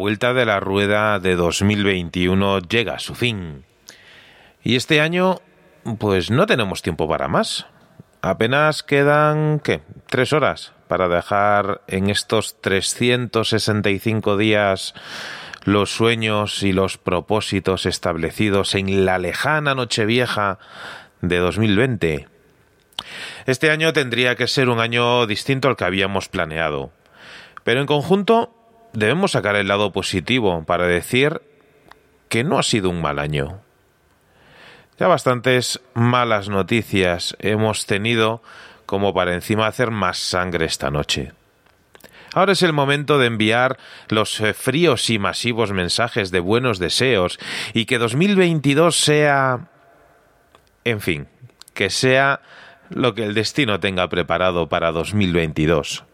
vuelta de la rueda de 2021 llega a su fin. Y este año, pues no tenemos tiempo para más. Apenas quedan, ¿qué? Tres horas para dejar en estos 365 días los sueños y los propósitos establecidos en la lejana Nochevieja de 2020. Este año tendría que ser un año distinto al que habíamos planeado. Pero en conjunto debemos sacar el lado positivo para decir que no ha sido un mal año. Ya bastantes malas noticias hemos tenido como para encima hacer más sangre esta noche. Ahora es el momento de enviar los eh, fríos y masivos mensajes de buenos deseos y que 2022 sea... En fin, que sea lo que el destino tenga preparado para 2022.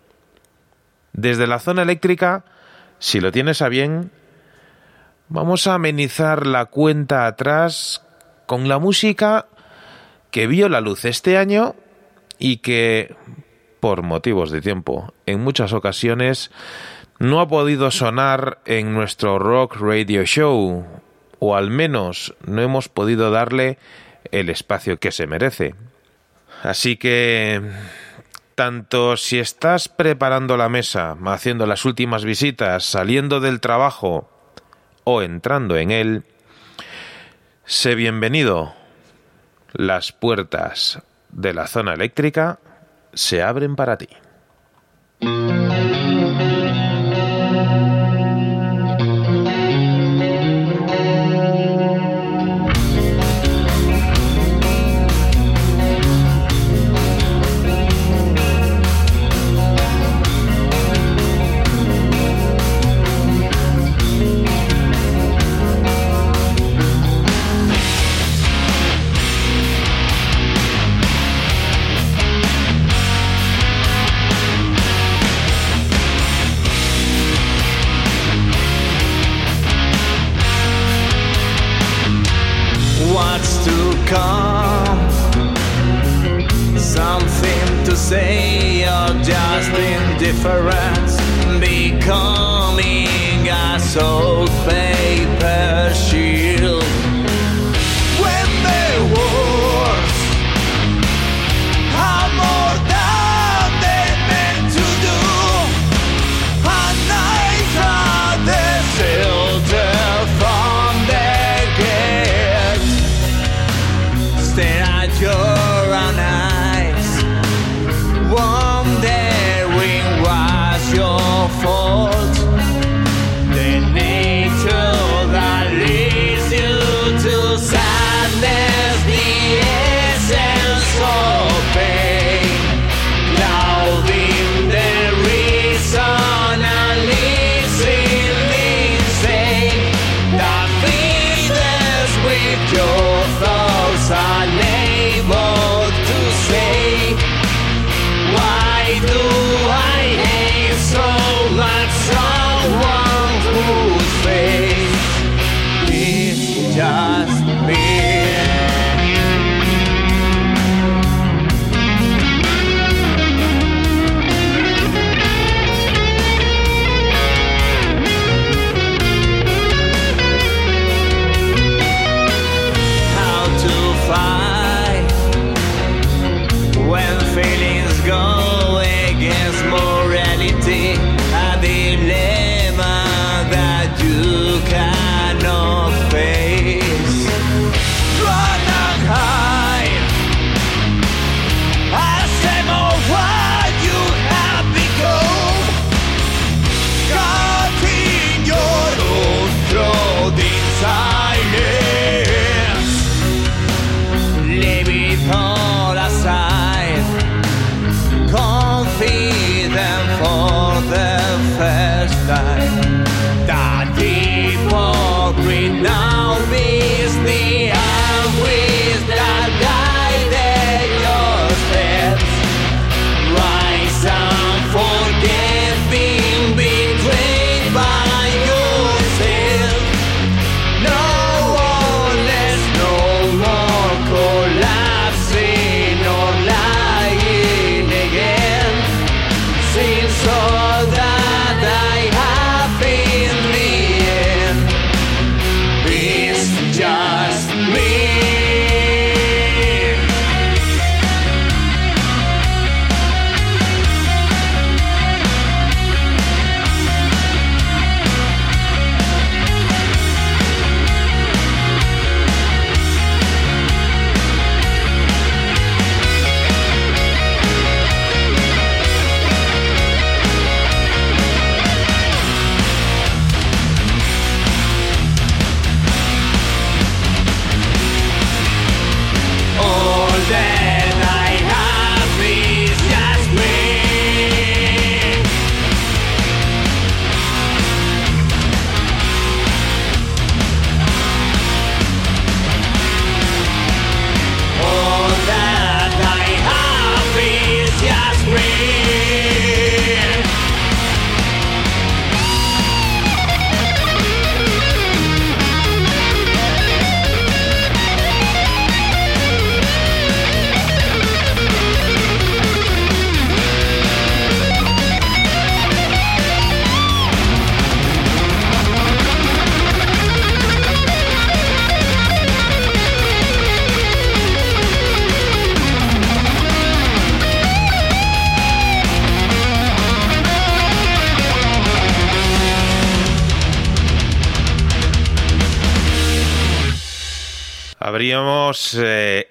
Desde la zona eléctrica, si lo tienes a bien, vamos a amenizar la cuenta atrás con la música que vio la luz este año y que, por motivos de tiempo, en muchas ocasiones no ha podido sonar en nuestro Rock Radio Show, o al menos no hemos podido darle el espacio que se merece. Así que tanto si estás preparando la mesa, haciendo las últimas visitas, saliendo del trabajo o entrando en él, sé bienvenido. Las puertas de la zona eléctrica se abren para ti.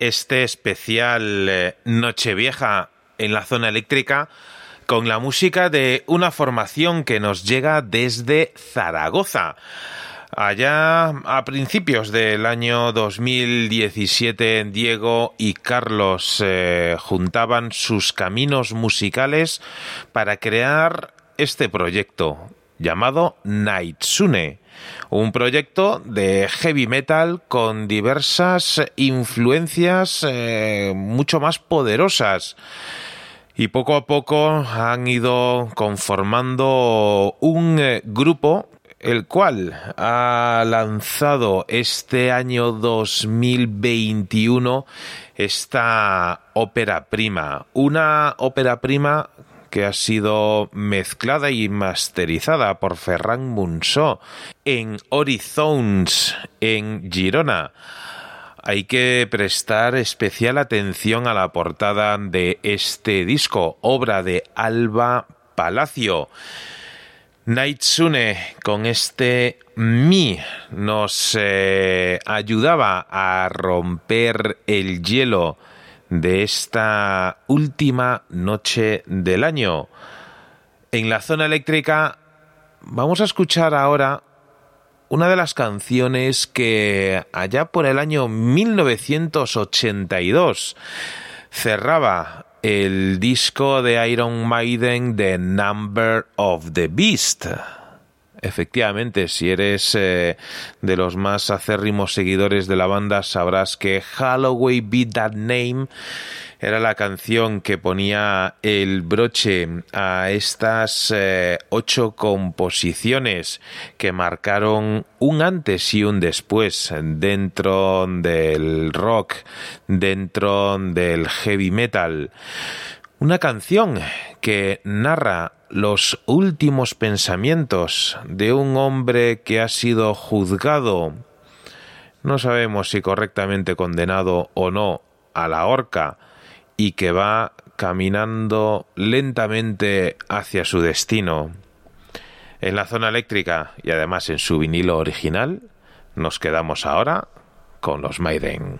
Este especial eh, Nochevieja en la zona eléctrica con la música de una formación que nos llega desde Zaragoza. Allá a principios del año 2017, Diego y Carlos eh, juntaban sus caminos musicales para crear este proyecto llamado Nightsune, un proyecto de heavy metal con diversas influencias eh, mucho más poderosas. Y poco a poco han ido conformando un eh, grupo el cual ha lanzado este año 2021 esta ópera prima, una ópera prima que ha sido mezclada y masterizada por Ferran Munsó en Horizons en Girona hay que prestar especial atención a la portada de este disco, obra de Alba Palacio. Naitsune con este Mi nos eh, ayudaba a romper el hielo de esta última noche del año. En la zona eléctrica vamos a escuchar ahora una de las canciones que allá por el año 1982 cerraba el disco de Iron Maiden The Number of the Beast. Efectivamente, si eres eh, de los más acérrimos seguidores de la banda, sabrás que Holloway Be That Name era la canción que ponía el broche a estas eh, ocho composiciones que marcaron un antes y un después dentro del rock, dentro del heavy metal. Una canción que narra los últimos pensamientos de un hombre que ha sido juzgado, no sabemos si correctamente condenado o no, a la horca, y que va caminando lentamente hacia su destino. En la zona eléctrica y además en su vinilo original, nos quedamos ahora con los Maiden.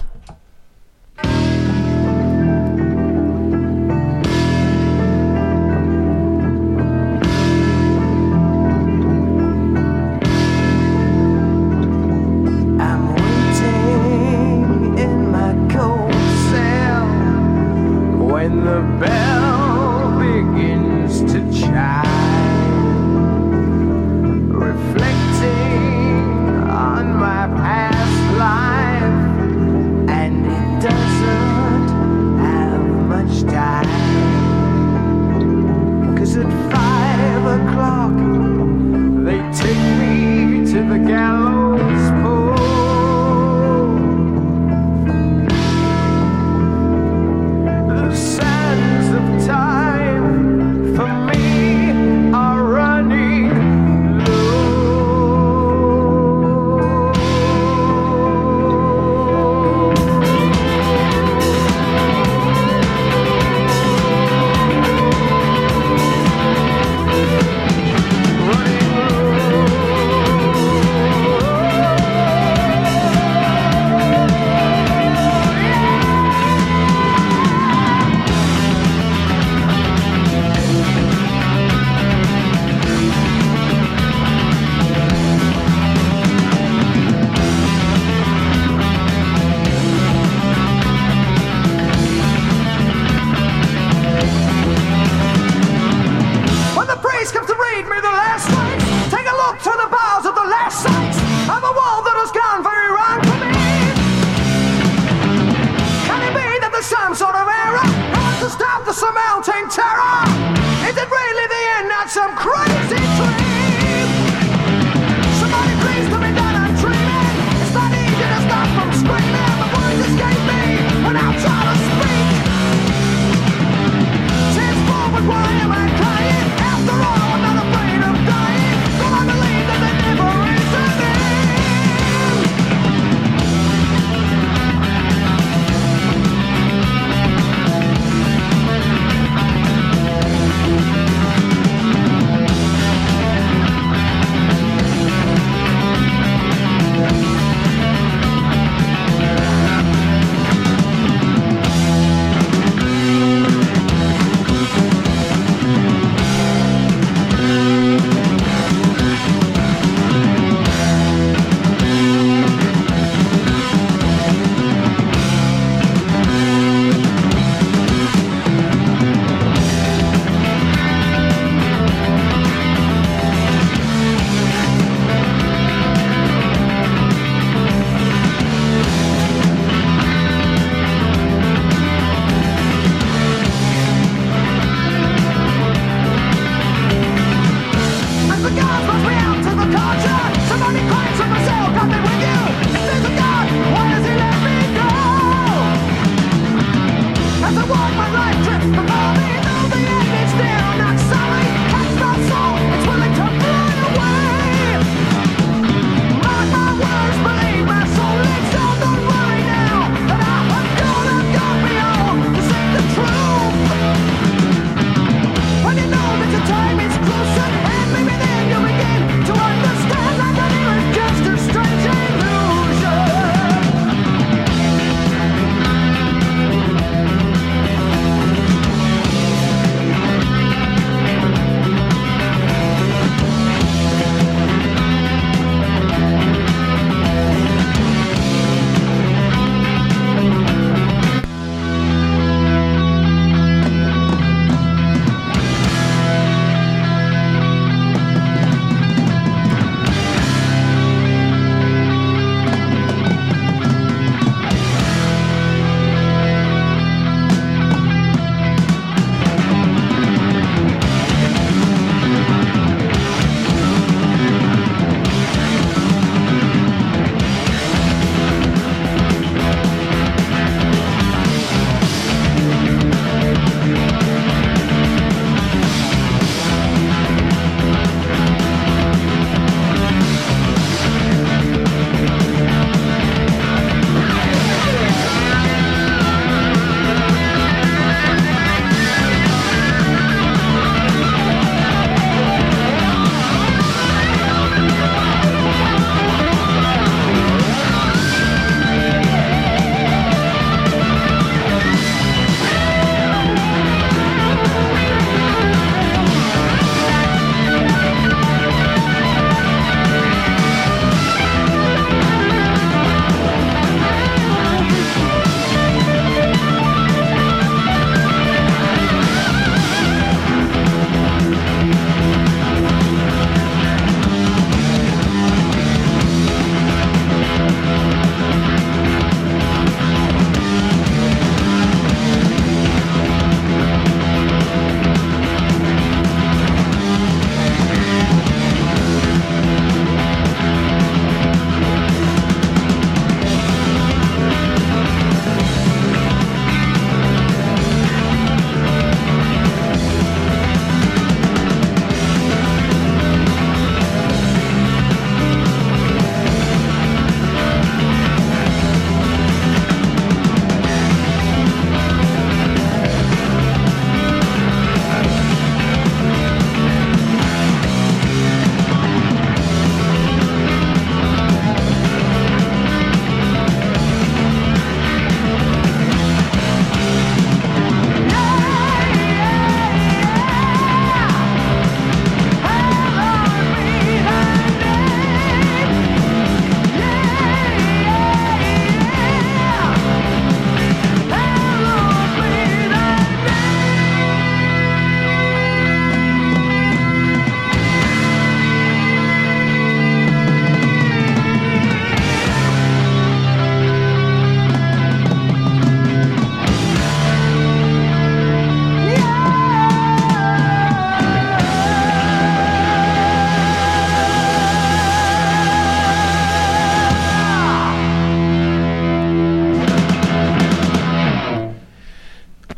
The bell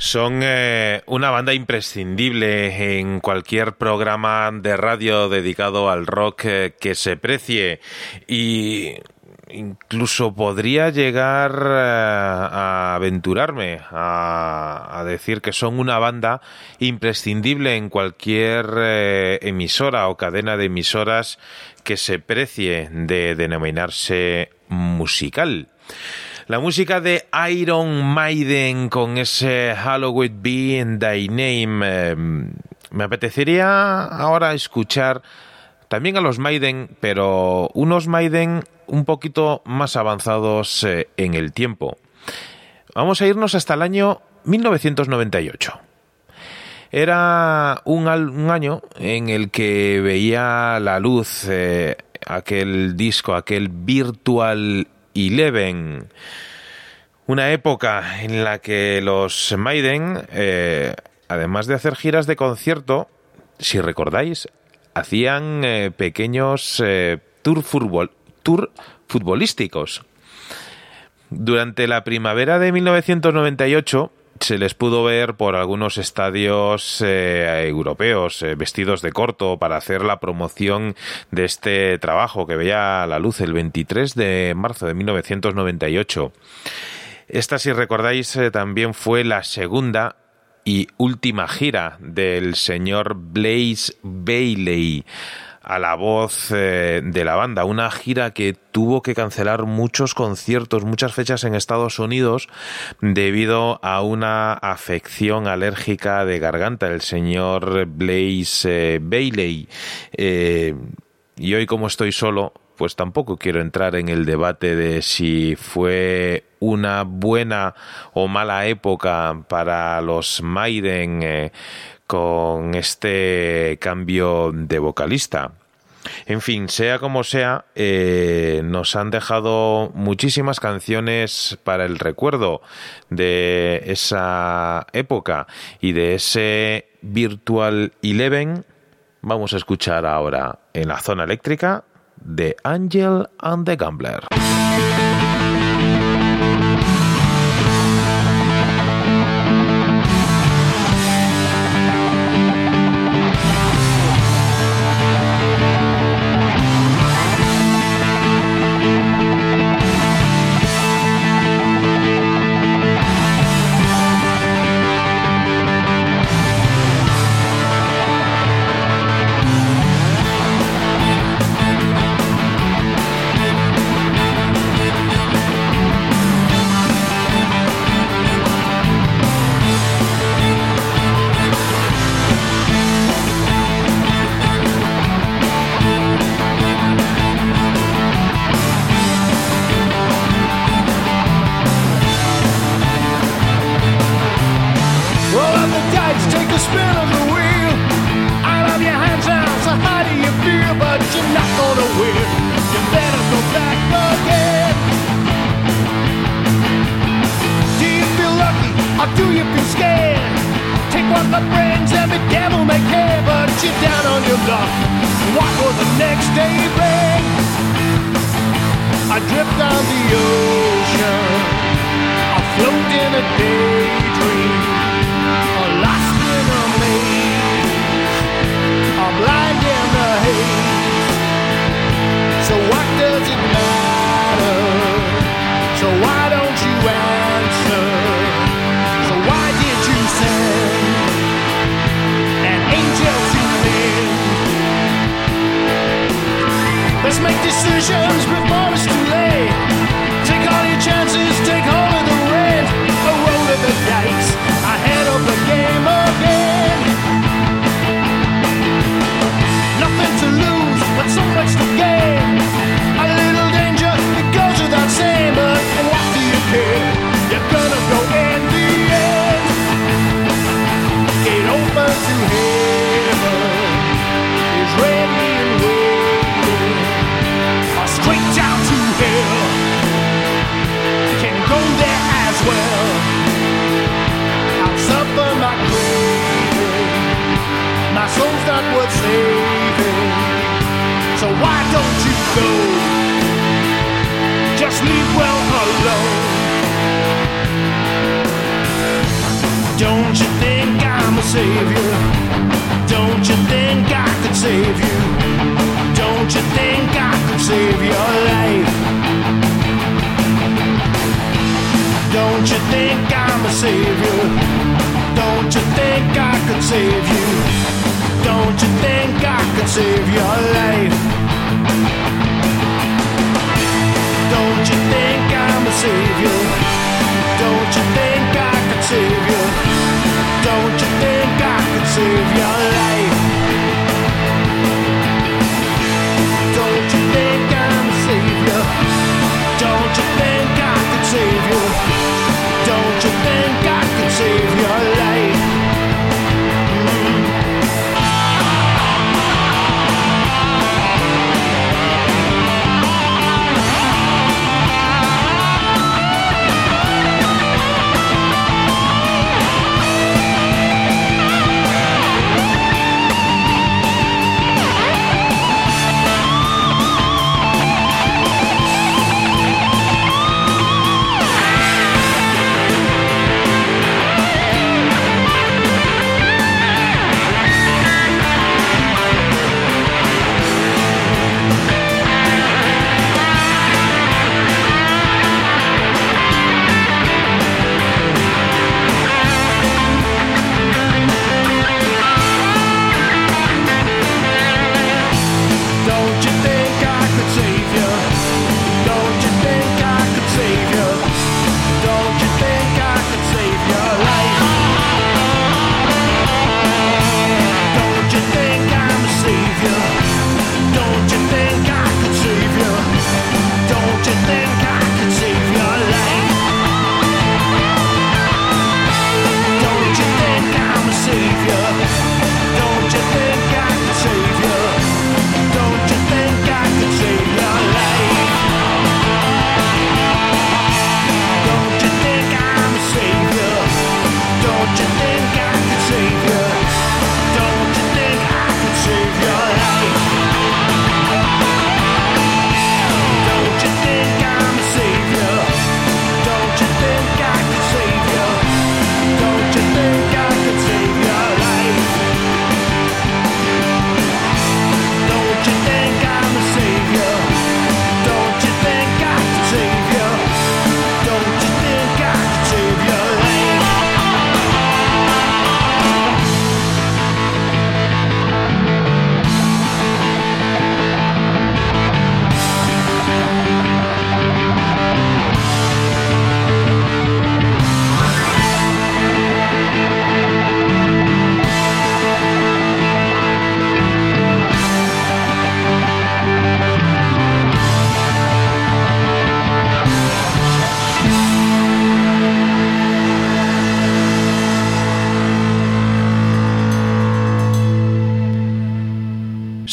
Son eh, una banda imprescindible en cualquier programa de radio dedicado al rock eh, que se precie y incluso podría llegar eh, a aventurarme a, a decir que son una banda imprescindible en cualquier eh, emisora o cadena de emisoras que se precie de denominarse musical. La música de Iron Maiden con ese Halloween Be in Thy Name. eh, me apetecería ahora escuchar también a los Maiden, pero unos Maiden un poquito más avanzados eh, en el tiempo. Vamos a irnos hasta el año 1998. Era un, un año en el que veía la luz eh, aquel disco, aquel Virtual Eleven. Una época en la que los Maiden, eh, además de hacer giras de concierto, si recordáis, hacían eh, pequeños eh, tour, tour futbolísticos. Durante la primavera de 1998 se les pudo ver por algunos estadios eh, europeos eh, vestidos de corto para hacer la promoción de este trabajo que veía la luz el 23 de marzo de 1998. Esta, si recordáis, eh, también fue la segunda y última gira del señor Blaze Bailey a la voz eh, de la banda, una gira que tuvo que cancelar muchos conciertos, muchas fechas en Estados Unidos debido a una afección alérgica de garganta, el señor Blaze eh, Bailey. Eh, y hoy como estoy solo, pues tampoco quiero entrar en el debate de si fue una buena o mala época para los Maiden eh, con este cambio de vocalista. En fin, sea como sea, eh, nos han dejado muchísimas canciones para el recuerdo de esa época y de ese Virtual Eleven. Vamos a escuchar ahora en la zona eléctrica de Angel and the Gambler.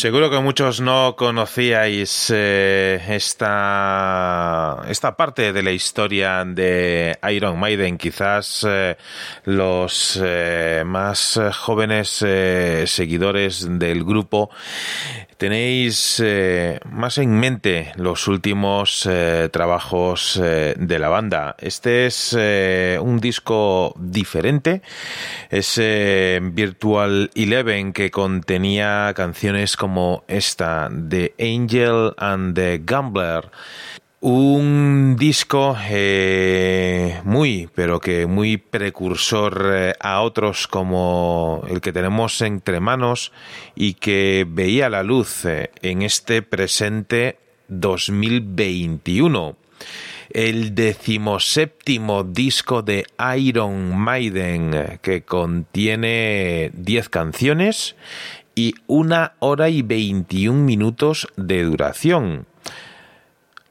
Seguro que muchos no conocíais eh, esta, esta parte de la historia de Iron Maiden. Quizás eh, los eh, más jóvenes seguidores del grupo tenéis más en mente los últimos trabajos de la banda. Este es un disco diferente, es eh, Virtual Eleven que contenía canciones como esta, The Angel and the Gambler. Un disco eh, muy, pero que muy precursor eh, a otros como el que tenemos entre manos y que veía la luz eh, en este presente 2021. El decimoséptimo disco de Iron Maiden que contiene 10 canciones y una hora y 21 minutos de duración.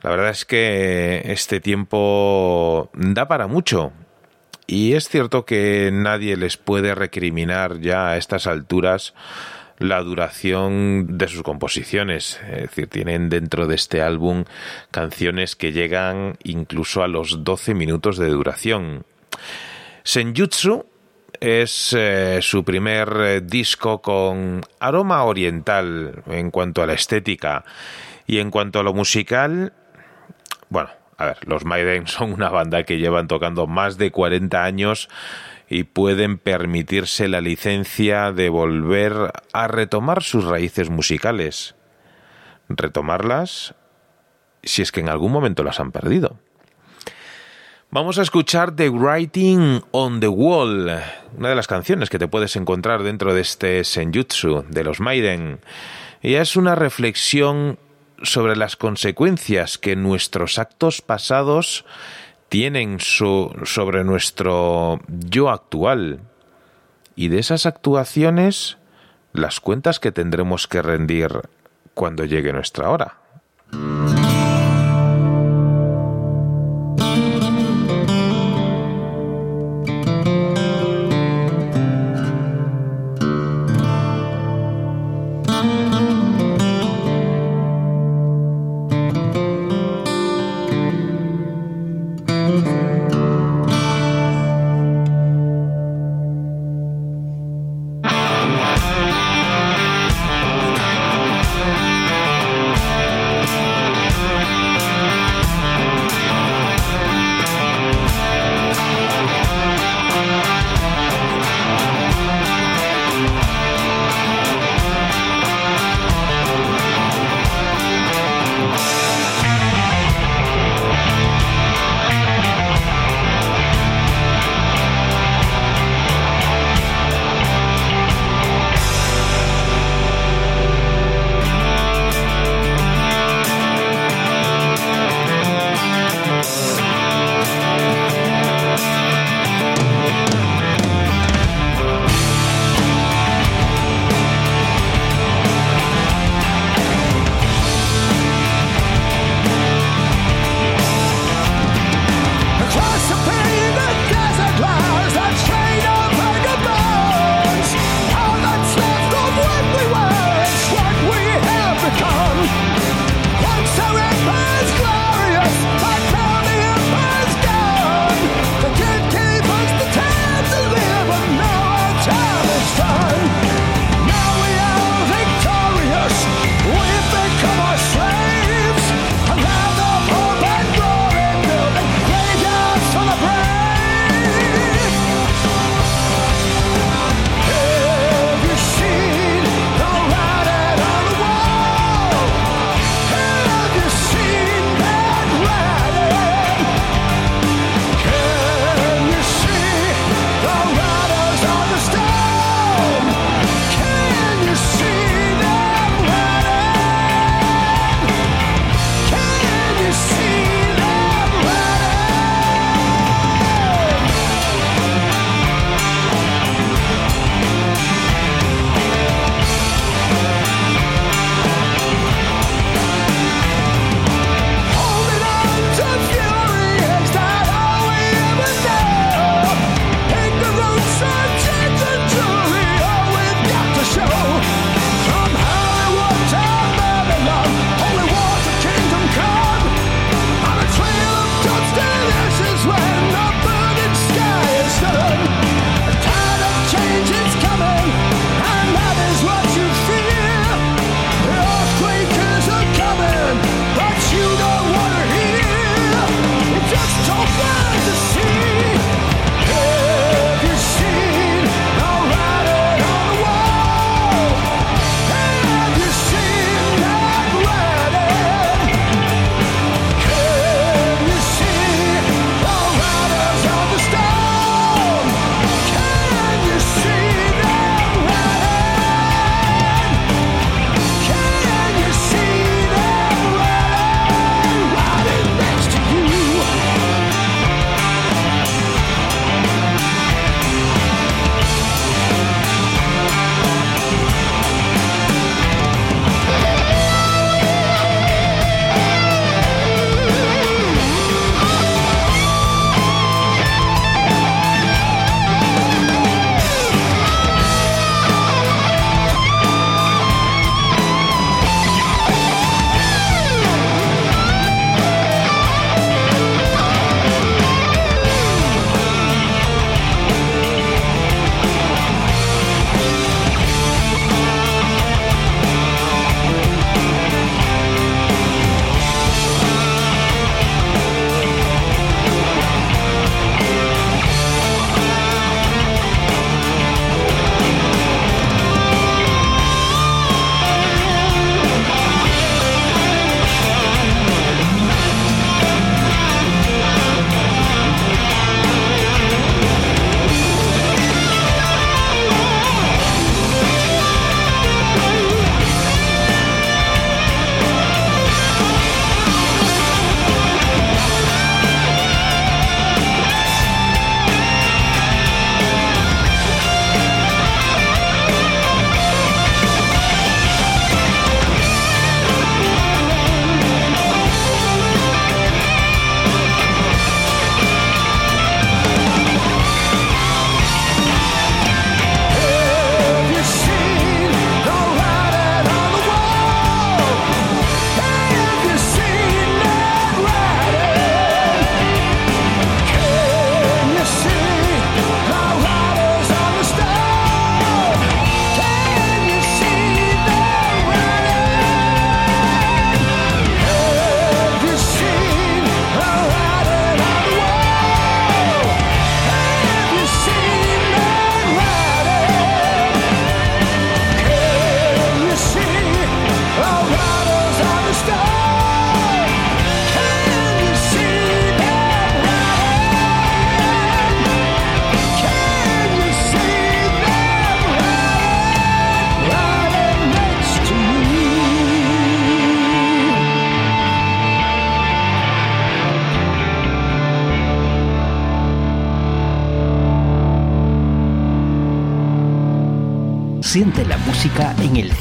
La verdad es que este tiempo da para mucho. Y es cierto que nadie les puede recriminar ya a estas alturas la duración de sus composiciones. Es decir, tienen dentro de este álbum canciones que llegan incluso a los 12 minutos de duración. Senjutsu es eh, su primer eh, disco con aroma oriental en cuanto a la estética y en cuanto a lo musical bueno, a ver, los Maiden son una banda que llevan tocando más de 40 años y pueden permitirse la licencia de volver a retomar sus raíces musicales. Retomarlas si es que en algún momento las han perdido. Vamos a escuchar The Writing on the Wall, una de las canciones que te puedes encontrar dentro de este Senjutsu de los Maiden. Y es una reflexión sobre las consecuencias que nuestros actos pasados tienen so- sobre nuestro yo actual y de esas actuaciones las cuentas que tendremos que rendir cuando llegue nuestra hora.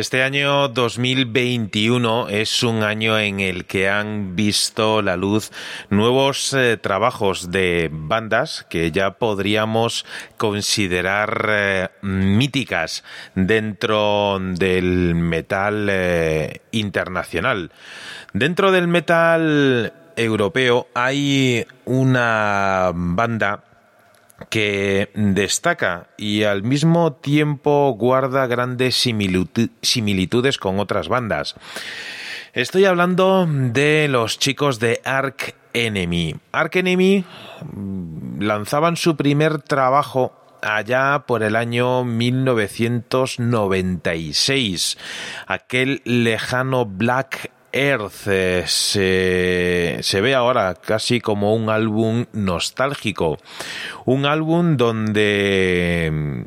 Este año 2021 es un año en el que han visto la luz nuevos eh, trabajos de bandas que ya podríamos considerar eh, míticas dentro del metal eh, internacional. Dentro del metal europeo hay una banda que destaca y al mismo tiempo guarda grandes similitu- similitudes con otras bandas. Estoy hablando de los chicos de Ark Enemy. Ark Enemy mm, lanzaban su primer trabajo allá por el año 1996. Aquel lejano Black Earth se, se ve ahora casi como un álbum nostálgico. Un álbum donde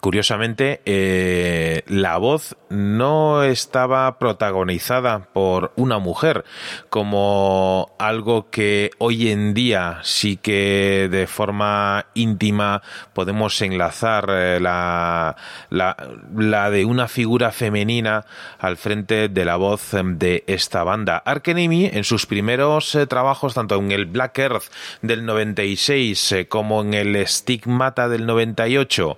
Curiosamente, eh, la voz no estaba protagonizada por una mujer, como algo que hoy en día sí que de forma íntima podemos enlazar eh, la, la, de una figura femenina al frente de la voz de esta banda. Ark Enemy, en sus primeros eh, trabajos, tanto en el Black Earth del 96 eh, como en el Stigmata del 98,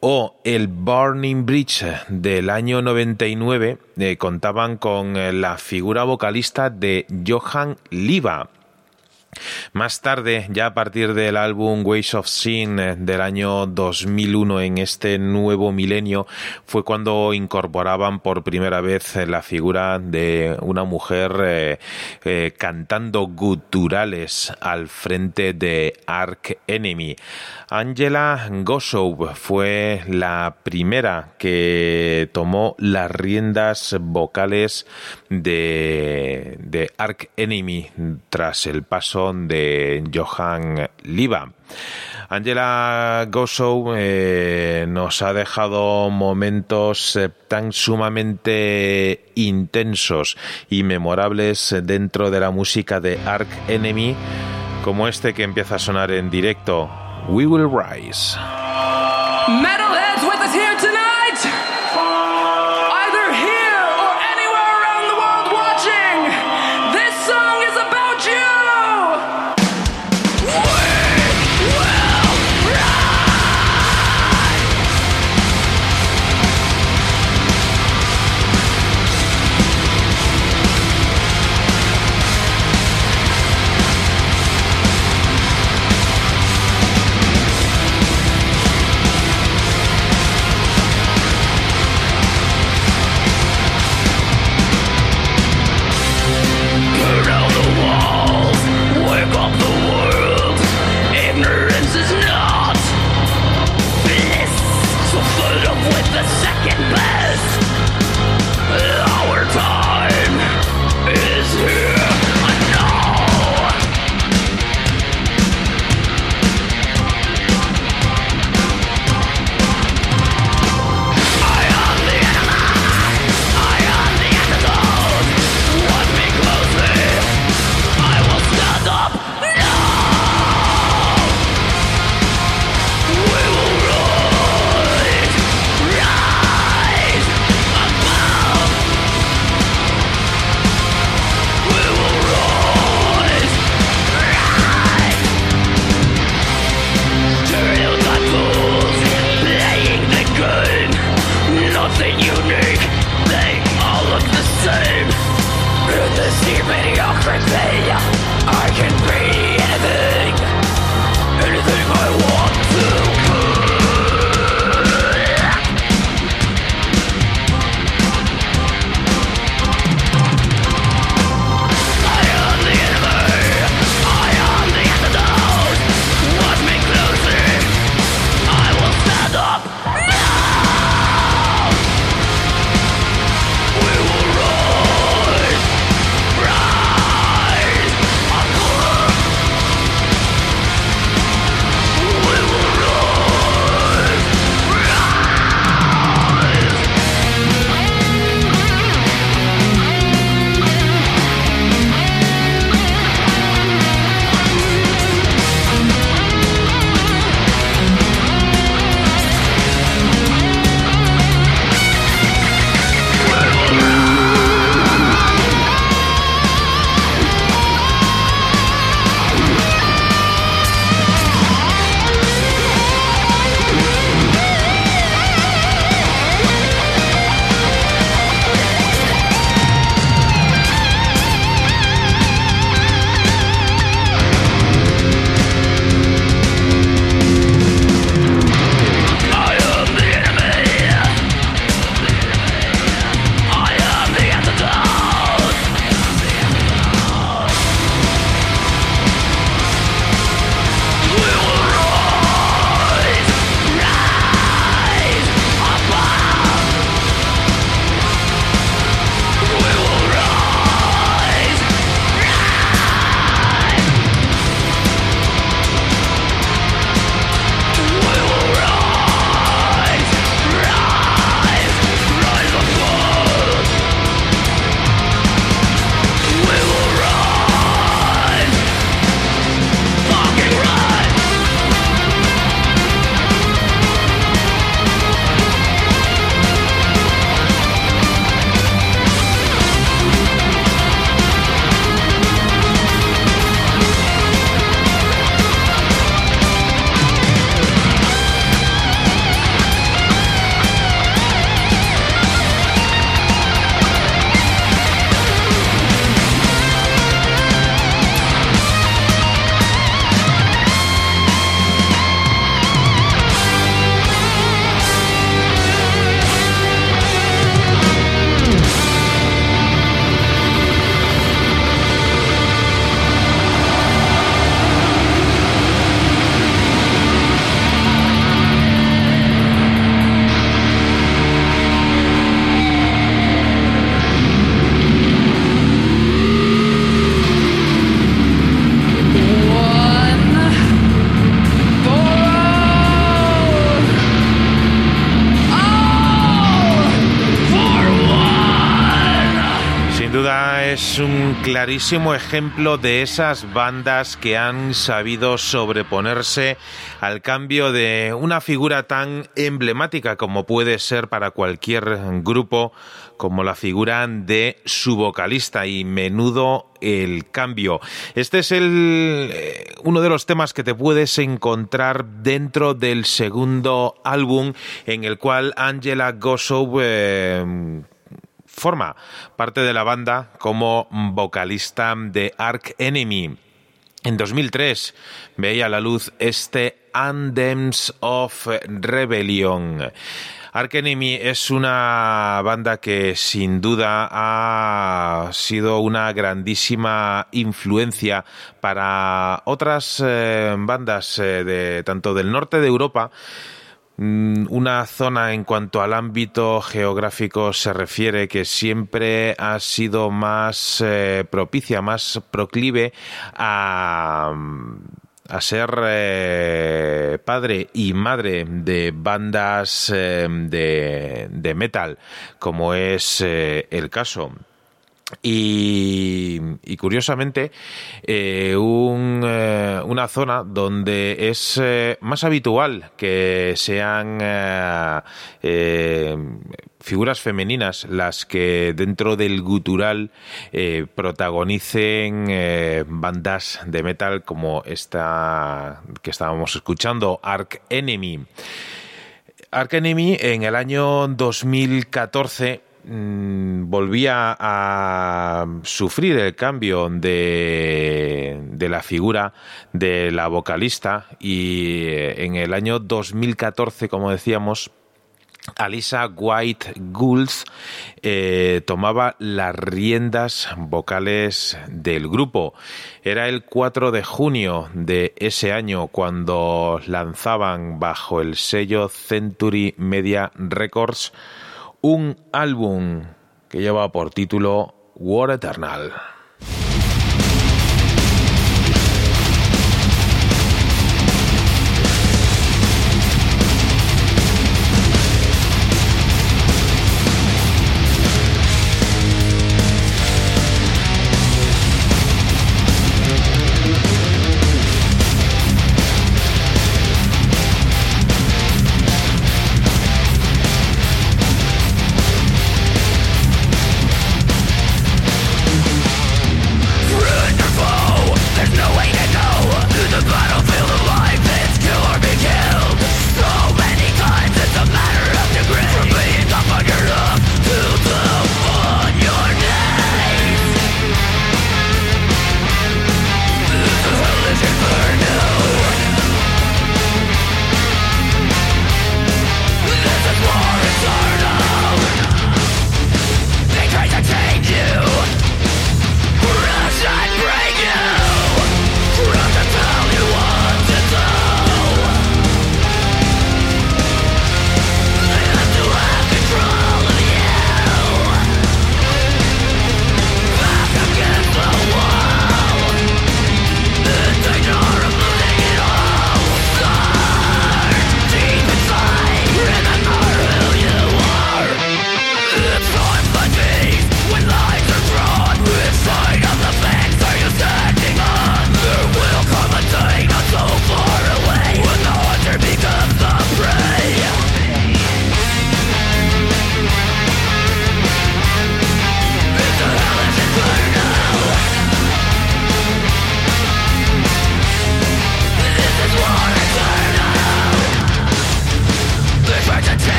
o el Burning Bridge del año 99 eh, contaban con eh, la figura vocalista de Johan Liva. Más tarde, ya a partir del álbum Ways of Sin eh, del año 2001 en este nuevo milenio, fue cuando incorporaban por primera vez eh, la figura de una mujer eh, cantando guturales al frente de Ark Enemy. Angela Gossow fue la primera que tomó las riendas vocales de, de Ark Enemy tras el paso de Johan Liva. Angela Gossow eh, nos ha dejado momentos eh, tan sumamente intensos y memorables dentro de la música de Ark Enemy como este que empieza a sonar en directo, We Will Rise. Clarísimo ejemplo de esas bandas que han sabido sobreponerse al cambio de una figura tan emblemática como puede ser para cualquier grupo como la figura de su vocalista y menudo el cambio. Este es el eh, uno de los temas que te puedes encontrar dentro del segundo álbum en el cual Angela Gossow eh, forma parte de la banda como vocalista de Ark Enemy. En 2003 veía la luz este Anthems of Rebellion. Ark Enemy es una banda que sin duda ha sido una grandísima influencia para otras eh, bandas eh, de tanto del norte de Europa una zona en cuanto al ámbito geográfico se refiere que siempre ha sido más eh, propicia, más proclive a a ser eh, padre y madre de bandas eh, de, de, metal, como es el caso y, curiosamente, eh, eh, una zona donde es eh, más habitual que sean figuras femeninas las que dentro del gutural protagonicen bandas de metal como esta que estábamos escuchando, Ark Enemy. Ark Enemy en el año 2014 Mm, volvía a sufrir el cambio de, de, la figura de la vocalista y eh, en el año 2014, como decíamos, Alisa White Gould eh, tomaba las riendas vocales del grupo. Era el 4 de junio de ese año cuando lanzaban bajo el sello Century Media Records un álbum que lleva por título War Eternal.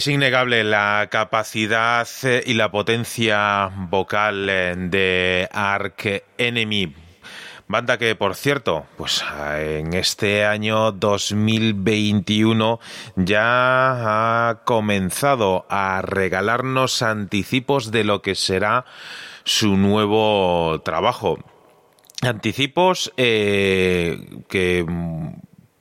Es innegable la capacidad eh, y la potencia vocal eh, de Ark Enemy. Banda que, por cierto, pues en este año 2021 ya ha comenzado a regalarnos anticipos de lo que será su nuevo trabajo. Anticipos eh, que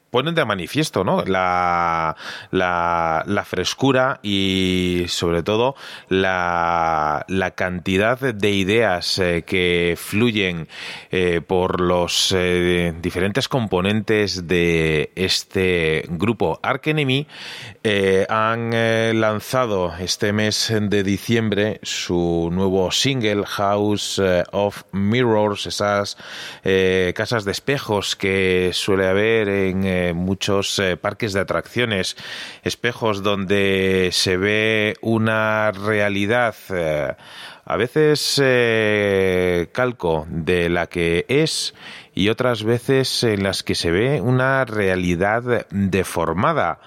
ponen de manifiesto ¿no? la, la, la, frescura y sobre todo la, la cantidad de ideas eh, que fluyen eh, por los eh, diferentes componentes de este grupo Ark Enemy eh, han lanzado este mes de diciembre su nuevo single House of Mirrors esas casas de espejos que suele haber en muchos eh, parques de atracciones, espejos donde se ve una realidad eh, a veces eh, calco de la que es y otras veces en las que se ve una realidad deformada.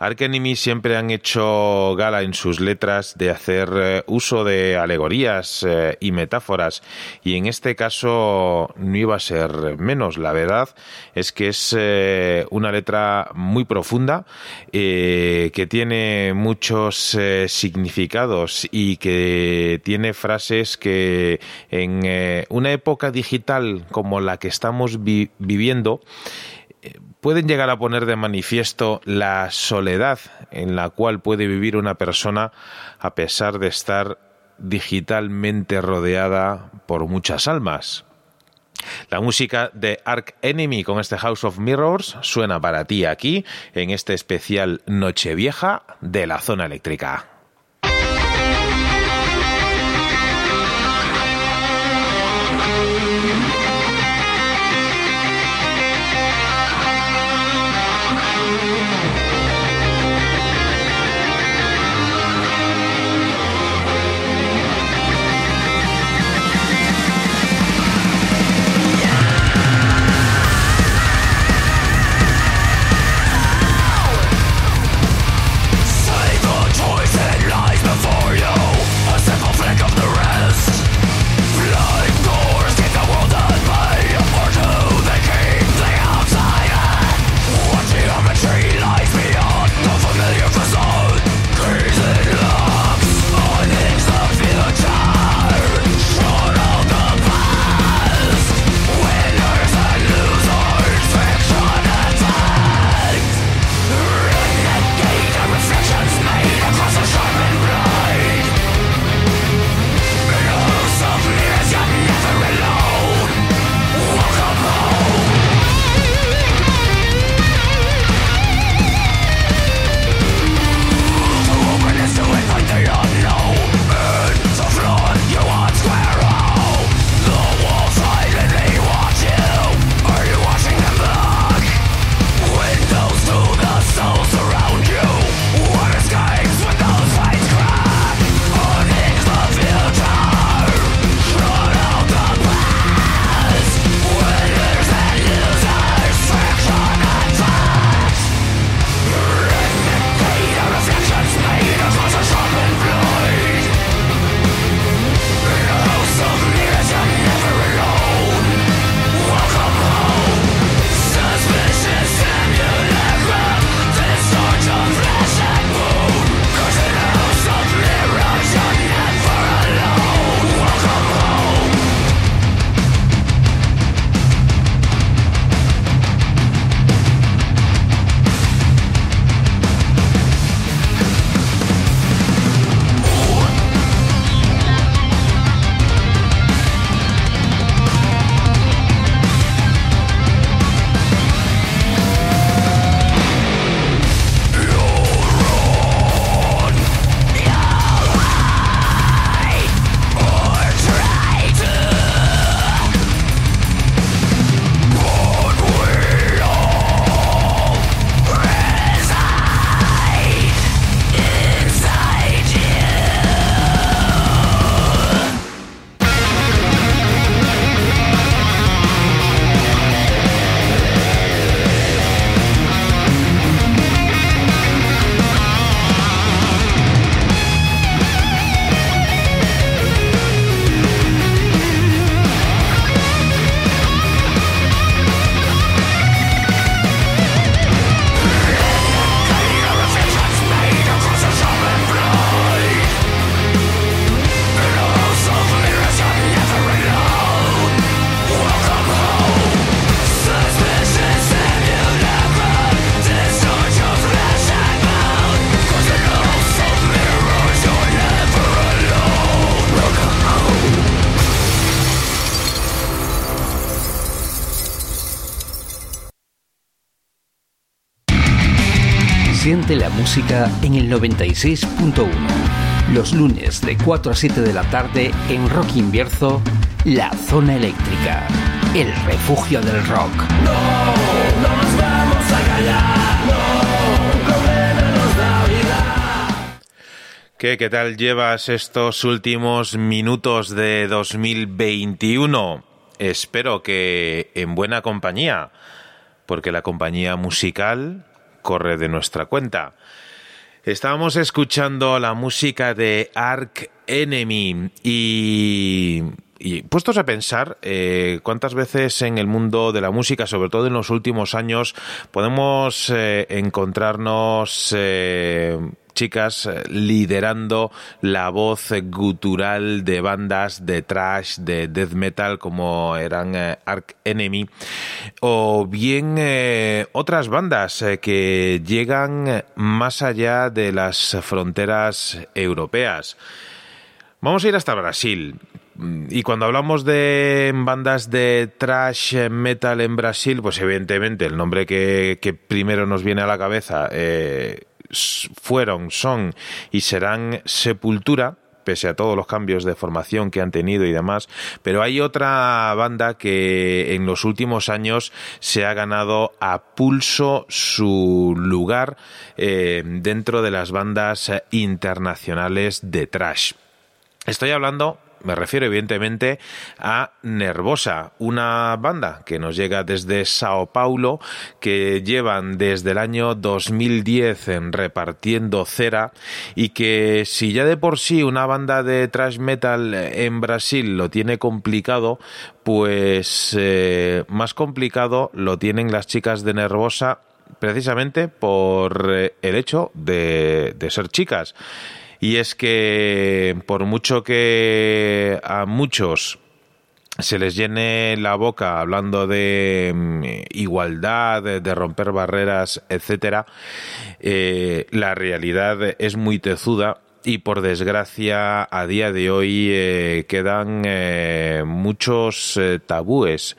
Enemy siempre han hecho gala en sus letras de hacer eh, uso de alegorías eh, y metáforas y en este caso no iba a ser menos. La verdad es que es eh, una letra muy profunda que tiene muchos significados y que tiene frases que en una época digital como la que estamos vi viviendo pueden llegar a poner de manifiesto la soledad en la cual puede vivir una persona a pesar de estar digitalmente rodeada por muchas almas. La música de Ark Enemy con este House of Mirrors suena para ti aquí en este especial Nochevieja de la zona eléctrica. Música en el 96.1. Los lunes de 4 a 7 de la tarde en Rock Invierzo, La Zona Eléctrica, el refugio del rock. ¿Qué, ¿Qué tal llevas estos últimos minutos de 2021? Espero que en buena compañía, porque la compañía musical corre de nuestra cuenta. Estábamos escuchando la música de Ark Enemy y, y puestos a pensar eh, cuántas veces en el mundo de la música, sobre todo en los últimos años, podemos eh, encontrarnos eh, chicas eh, liderando la voz gutural de bandas de trash, de death metal como eran eh, Ark Enemy o bien eh, otras bandas que llegan más allá de las fronteras europeas. Vamos a ir hasta Brasil. Y cuando hablamos de bandas de trash metal en Brasil, pues evidentemente el nombre que, primero nos viene a la cabeza fueron, son y serán Sepultura, pese a todos los cambios de formación que han tenido y demás, pero hay otra banda que en los últimos años se ha ganado a pulso su lugar eh, dentro de las bandas internacionales de trash. Estoy hablando, me refiero evidentemente a Nervosa, una banda que nos llega desde Sao Paulo, que llevan desde el año 2010 en repartiendo cera y que si ya de por sí una banda de thrash metal en Brasil lo tiene complicado, pues eh, más complicado lo tienen las chicas de Nervosa precisamente por eh, el hecho de, de ser chicas. Y es que por mucho que a muchos se les llene la boca hablando de mm, igualdad, de, romper barreras, etcétera, eh, la realidad es muy tezuda y por desgracia a día de hoy eh, quedan eh, muchos eh, tabúes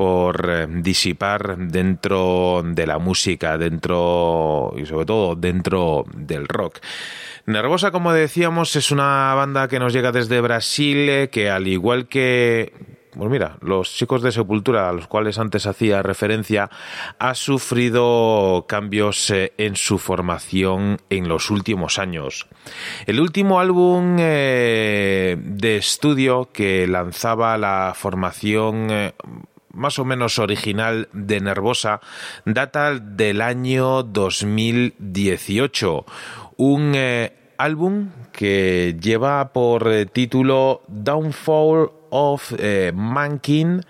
por eh, disipar dentro de la música, dentro y sobre todo dentro del rock. Nervosa, como decíamos, es una banda que nos llega desde Brasil, eh, que al igual que pues mira, los chicos de Sepultura, a los cuales antes hacía referencia, ha sufrido cambios eh, en su formación en los últimos años. El último álbum de estudio que lanzaba la formación más o menos original de Nervosa data del año 2018. Un eh, álbum que lleva por eh, título Downfall of eh, Mankin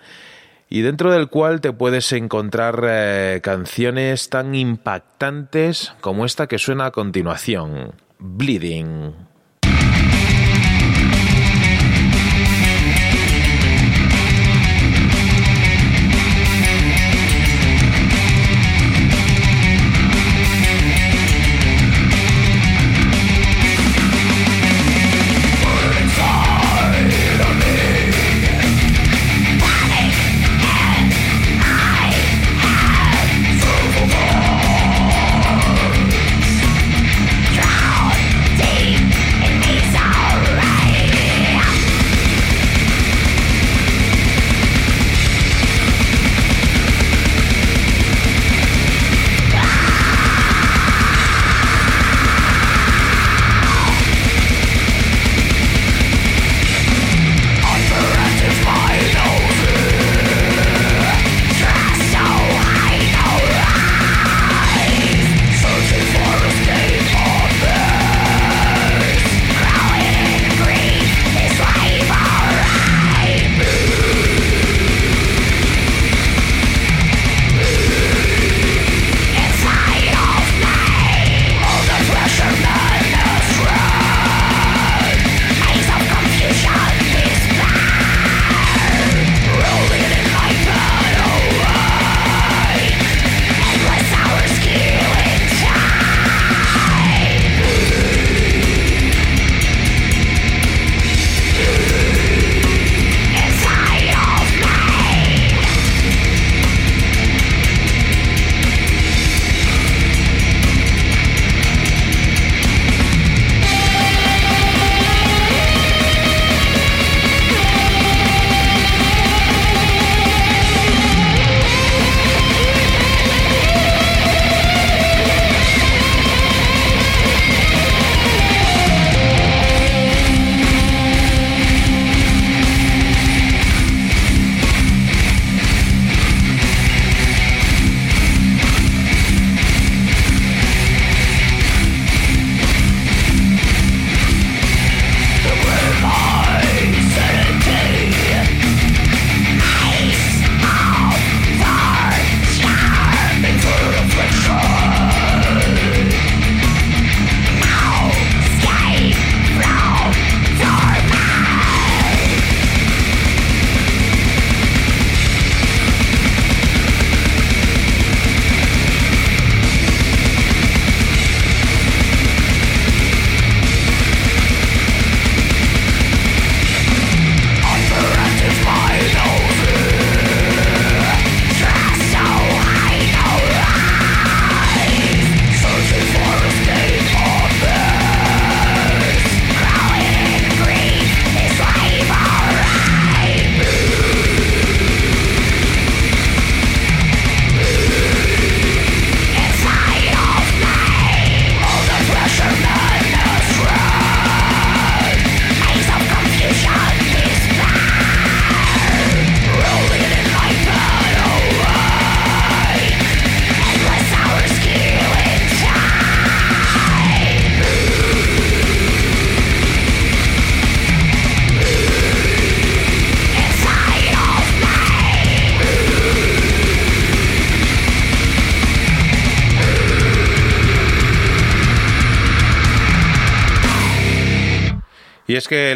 y dentro del cual te puedes encontrar eh, canciones tan impactantes como esta que suena a continuación, Bleeding.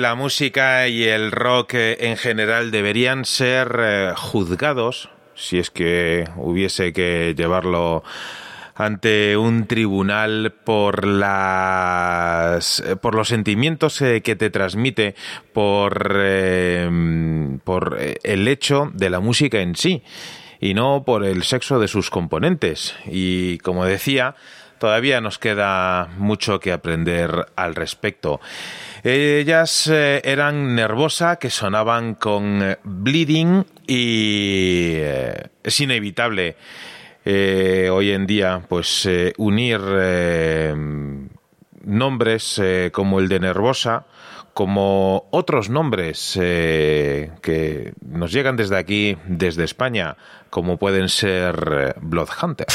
La música y el rock eh, en general deberían ser eh, juzgados, si es que hubiese que llevarlo ante un tribunal por las eh, por los sentimientos que te transmite por por el hecho de la música en sí y no por el sexo de sus componentes y como decía todavía nos queda mucho que aprender al respecto. Ellas eh, eran Nervosa, que sonaban con eh, Bleeding y eh, es inevitable hoy en día pues unir nombres como el de Nervosa como otros nombres que nos llegan desde aquí, desde España, como pueden ser Bloodhunter.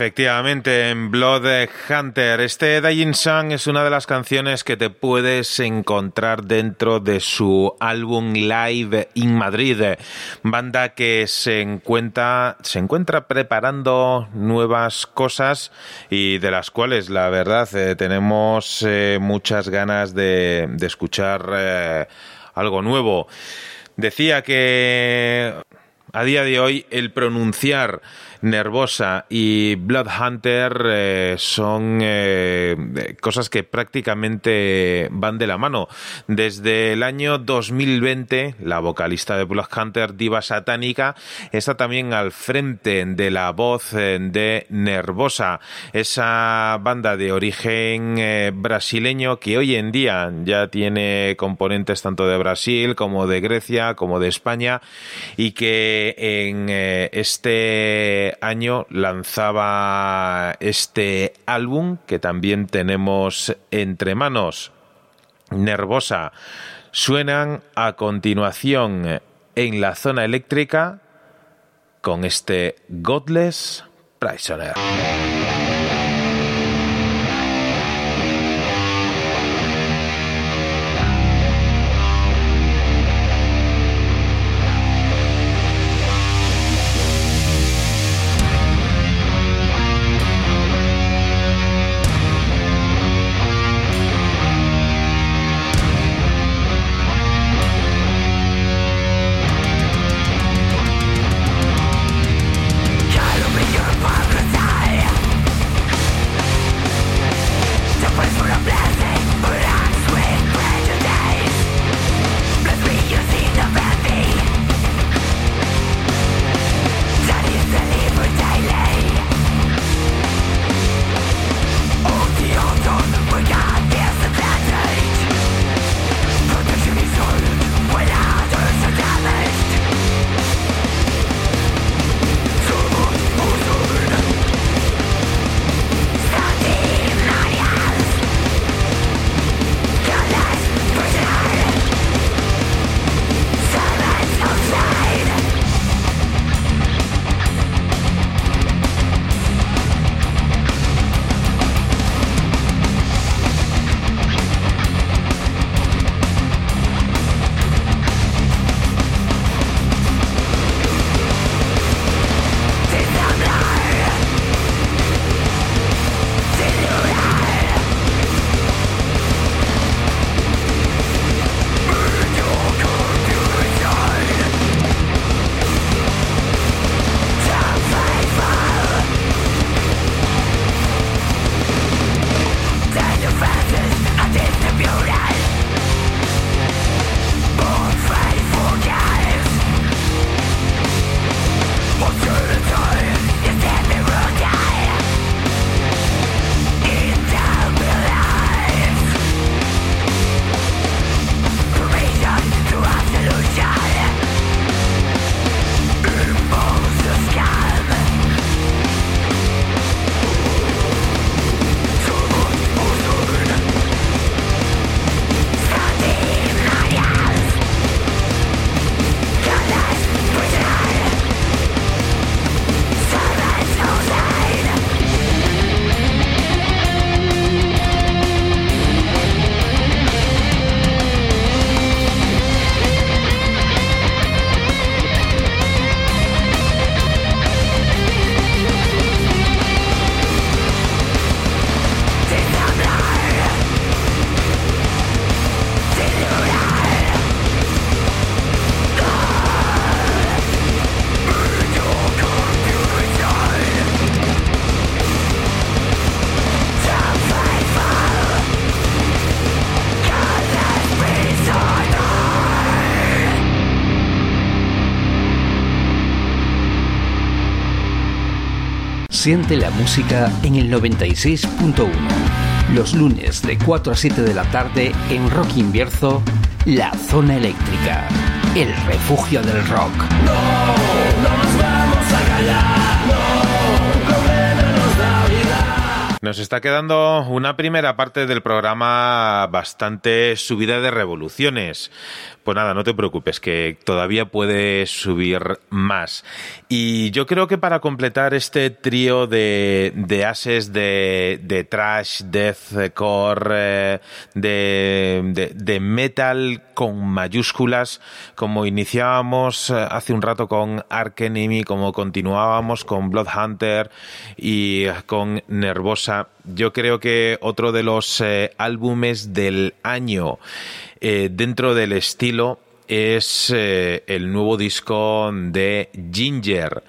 Efectivamente, en Blood Hunter, este Dying Sun es una de las canciones que te puedes encontrar dentro de su álbum Live in Madrid, banda que se encuentra, se encuentra preparando nuevas cosas y de las cuales, la verdad, eh, tenemos eh, muchas ganas de, de escuchar eh, algo nuevo. Decía que a día de hoy el pronunciar Nervosa y Blood Hunter eh, son eh, cosas que prácticamente van de la mano. Desde el año 2020, la vocalista de Blood Hunter, Diva Satánica, está también al frente de la voz eh, de Nervosa, esa banda de origen brasileño que hoy en día ya tiene componentes tanto de Brasil como de Grecia como de España y que en eh, año lanzaba este álbum que también tenemos entre manos, Nervosa. Suenan a continuación en la zona eléctrica con este Godless Prisoner. Siente la música en el 96.1. Los lunes de 4 a 7 de la tarde en Rock Invierzo, La Zona Eléctrica, el refugio del rock. Nos está quedando una primera parte del programa bastante subida de revoluciones. Pues nada, no te preocupes, que todavía puede subir más. Y yo creo que para completar este trío de, de ases de, de trash, deathcore, eh, de, de, metal con mayúsculas, como iniciábamos eh, hace un rato con Ark Enemy, como continuábamos con Bloodhunter y con Nervosa, yo creo que otro de los eh, álbumes del año eh, dentro del estilo es eh, el nuevo disco de Ginger,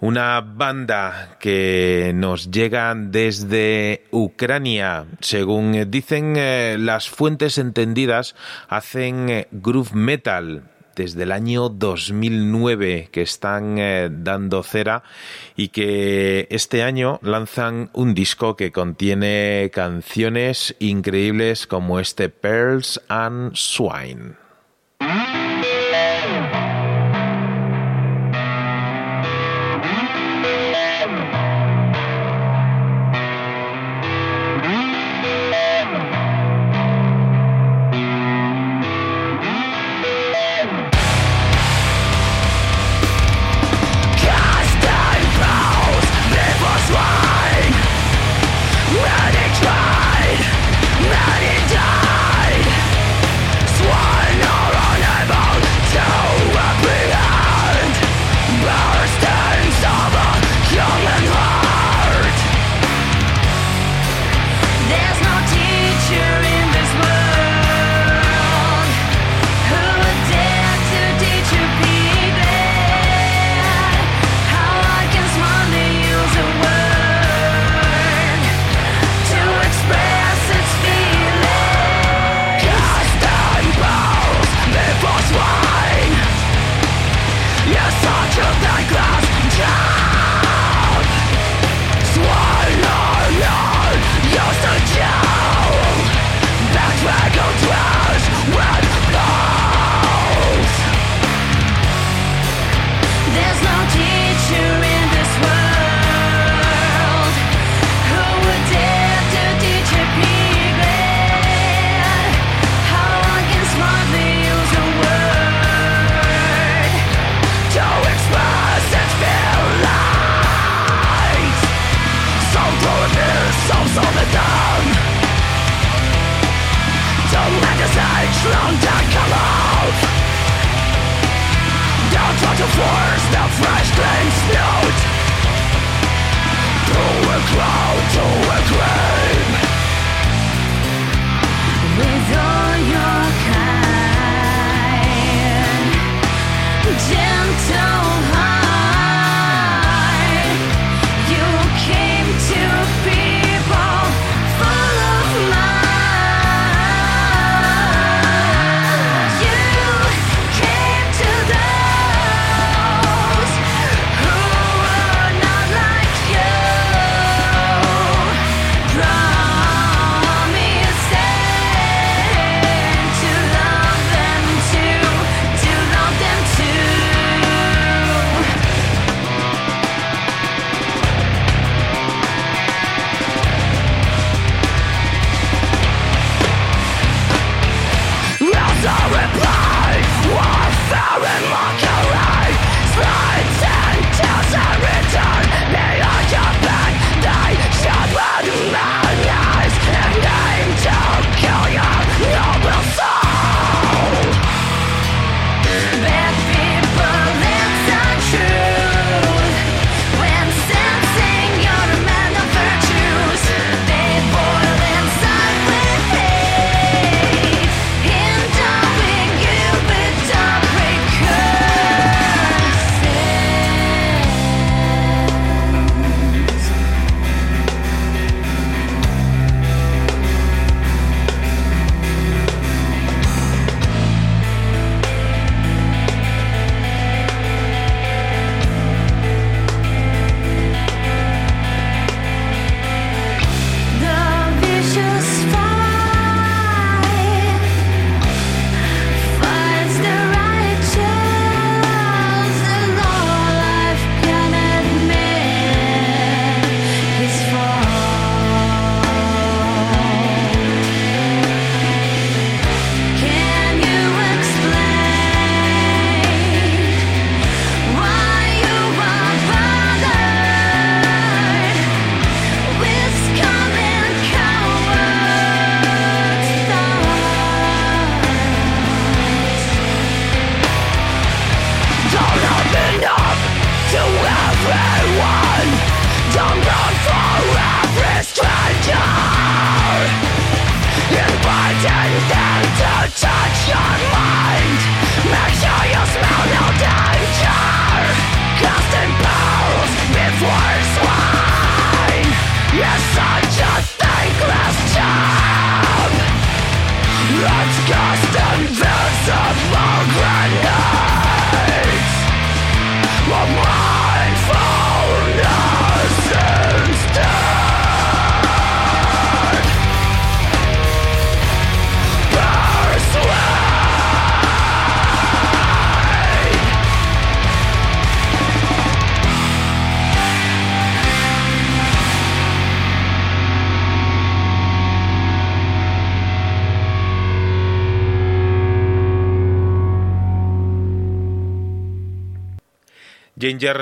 una banda que nos llega desde Ucrania. Según dicen eh, las fuentes entendidas, hacen groove metal desde el año 2009 que están eh, dando cera y que este año lanzan un disco que contiene canciones increíbles como este Pearls and Swine.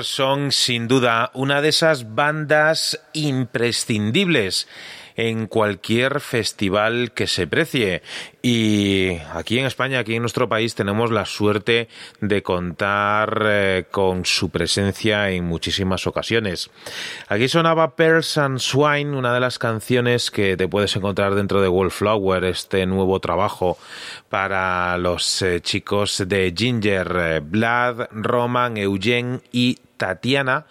Son sin duda una de esas bandas imprescindibles en cualquier festival que se precie. Y aquí en España, aquí en nuestro país, tenemos la suerte de contar eh, con su presencia en muchísimas ocasiones. Aquí sonaba Pearls and Swine, una de las canciones que te puedes encontrar dentro de Wallflower, este nuevo trabajo para los eh, chicos de Ginger, eh, Vlad, Roman, Eugen y Tatiana,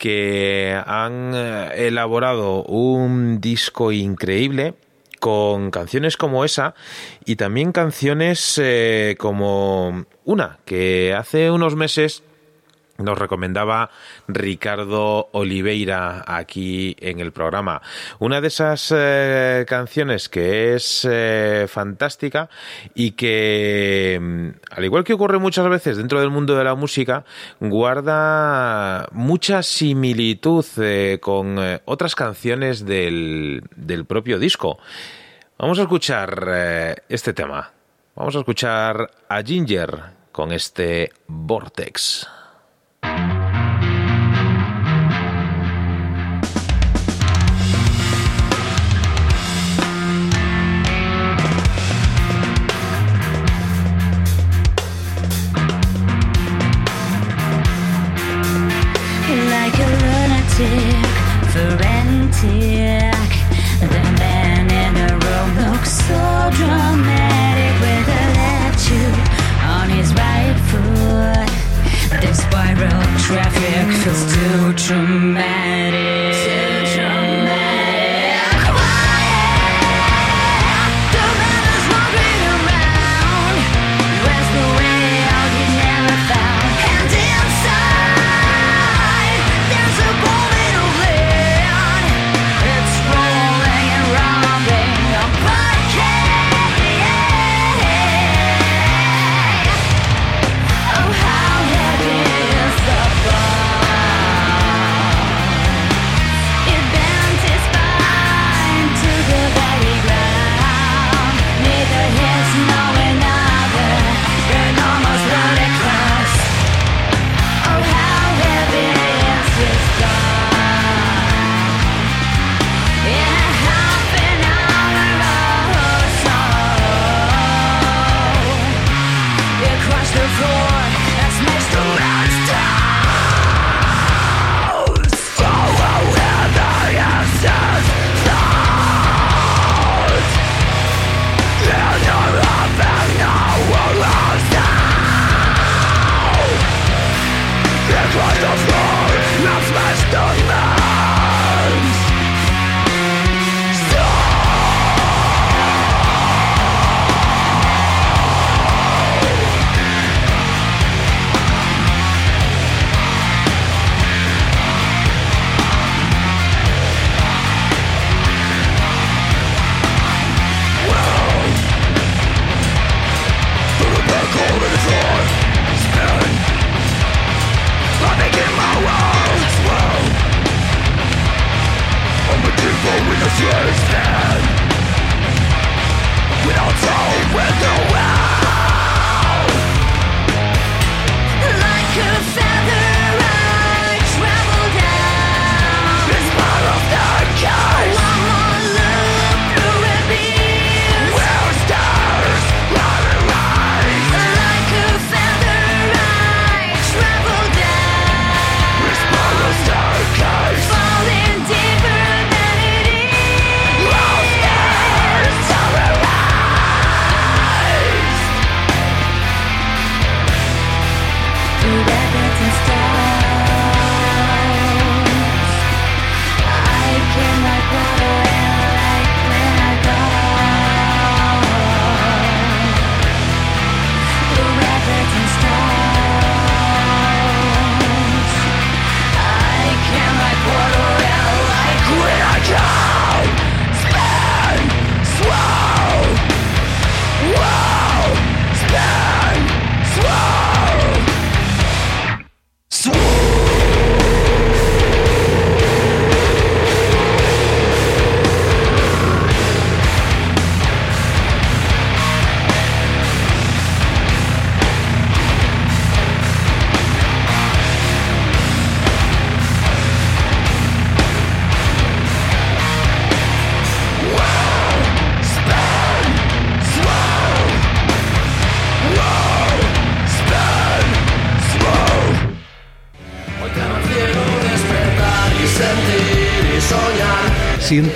que han eh, elaborado un disco increíble con canciones como esa y también canciones eh, como una que hace unos meses nos recomendaba Ricardo Oliveira aquí en el programa. Una de esas eh, canciones que es eh, fantástica y que, mm, al igual que ocurre muchas veces dentro del mundo de la música, guarda mucha similitud eh, con otras canciones del, del propio disco. Vamos a escuchar este tema. Vamos a escuchar a Ginger con este Vortex.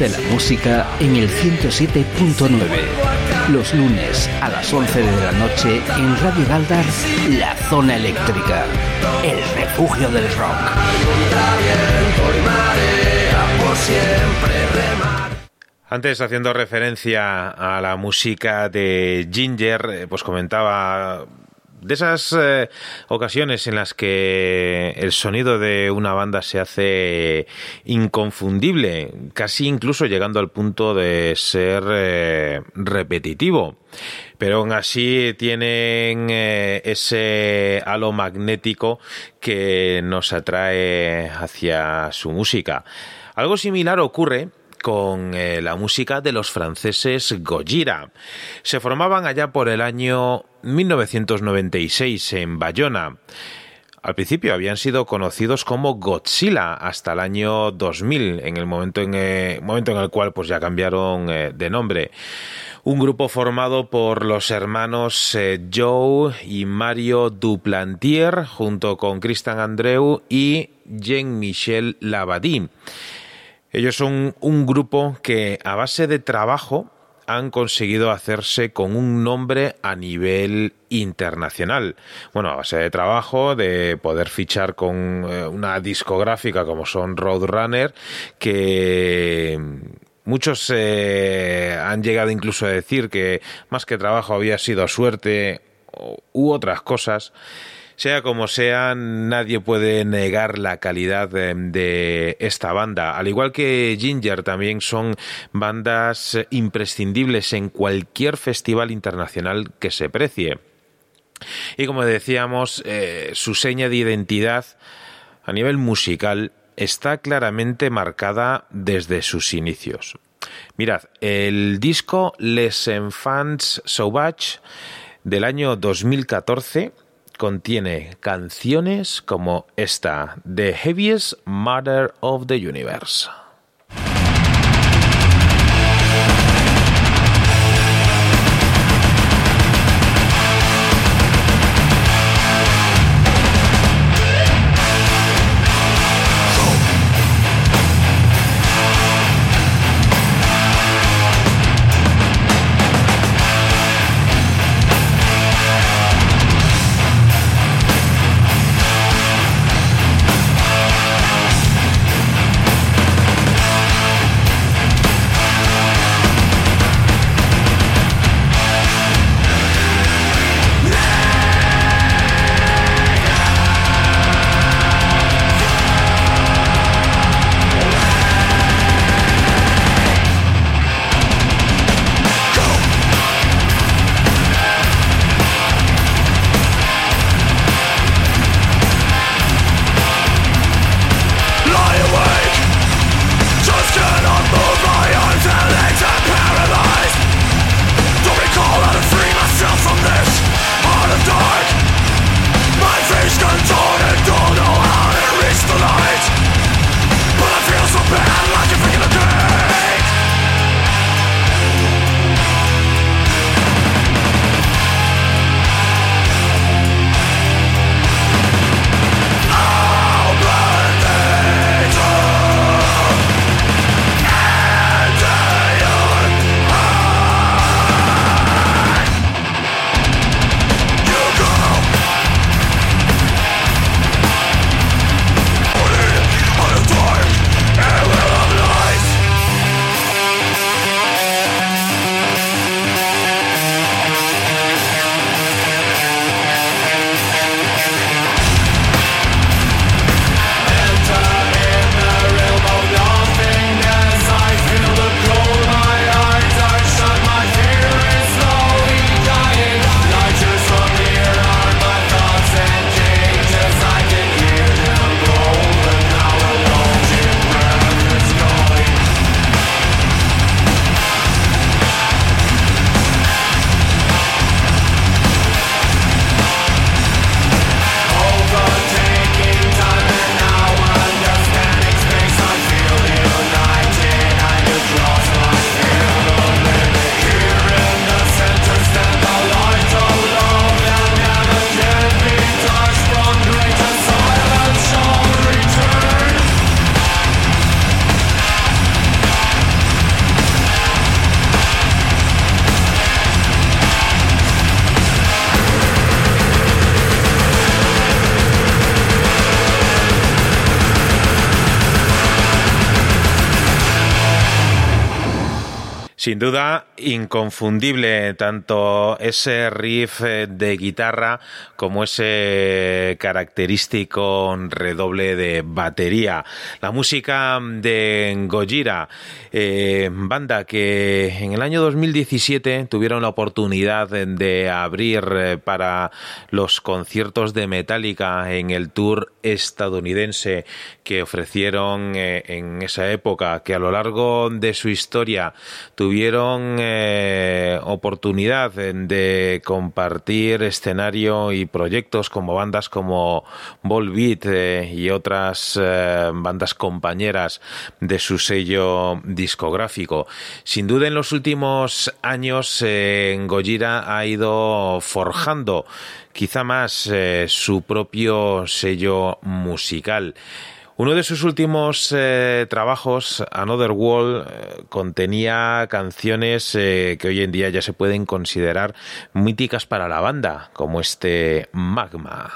Siente la música en el 107.9. Los lunes a las 11 de la noche en Radio Galdar, La Zona Eléctrica, el refugio del rock. Antes, haciendo referencia a la música de Ginger, eh, pues comentaba de esas eh, ocasiones en las que el sonido de una banda se hace inconfundible, casi incluso llegando al punto de ser eh, repetitivo. Pero aún así tienen eh, ese halo magnético que nos atrae hacia su música. Algo similar ocurre con la música de los franceses Gojira. Se formaban allá por el año 1996 en Bayona. Al principio habían sido conocidos como Godzilla hasta el año 2000, en el momento en, eh, momento en el cual pues ya cambiaron eh, de nombre. Un grupo formado por los hermanos eh, Joe y Mario Duplantier, junto con Christian Andreu y Jean-Michel Labadie. Ellos son un grupo que a base de trabajo han conseguido hacerse con un nombre a nivel internacional. Bueno, a base de trabajo, de poder fichar con eh, una discográfica como son Roadrunner, que muchos eh, han llegado incluso a decir que más que trabajo había sido suerte u otras cosas. Sea como sea, nadie puede negar la calidad de, de, esta banda. Al igual que Ginger, también son bandas imprescindibles en cualquier festival internacional que se precie. Y como decíamos, eh, su seña de identidad a nivel musical está claramente marcada desde sus inicios. Mirad, el disco Les Enfants Sauvages del año 2014 contiene canciones como esta, The Heaviest Mother of the Universe. Sin duda, inconfundible tanto ese riff eh, de guitarra como ese característico redoble de batería. La música de Gojira, eh, banda que en el año 2017 tuvieron la oportunidad de abrir eh, para los conciertos de Metallica en el tour estadounidense que ofrecieron en esa época, que a lo largo de su historia tuvieron eh, oportunidad de compartir escenario y proyectos como bandas como Volbeat eh, y otras eh, bandas compañeras de su sello discográfico. Sin duda en los últimos años Gojira ha ido forjando quizá más su propio sello musical. Uno de sus últimos eh, trabajos, Another Wall, eh, contenía canciones eh, que hoy en día ya se pueden considerar míticas para la banda, como este Magma.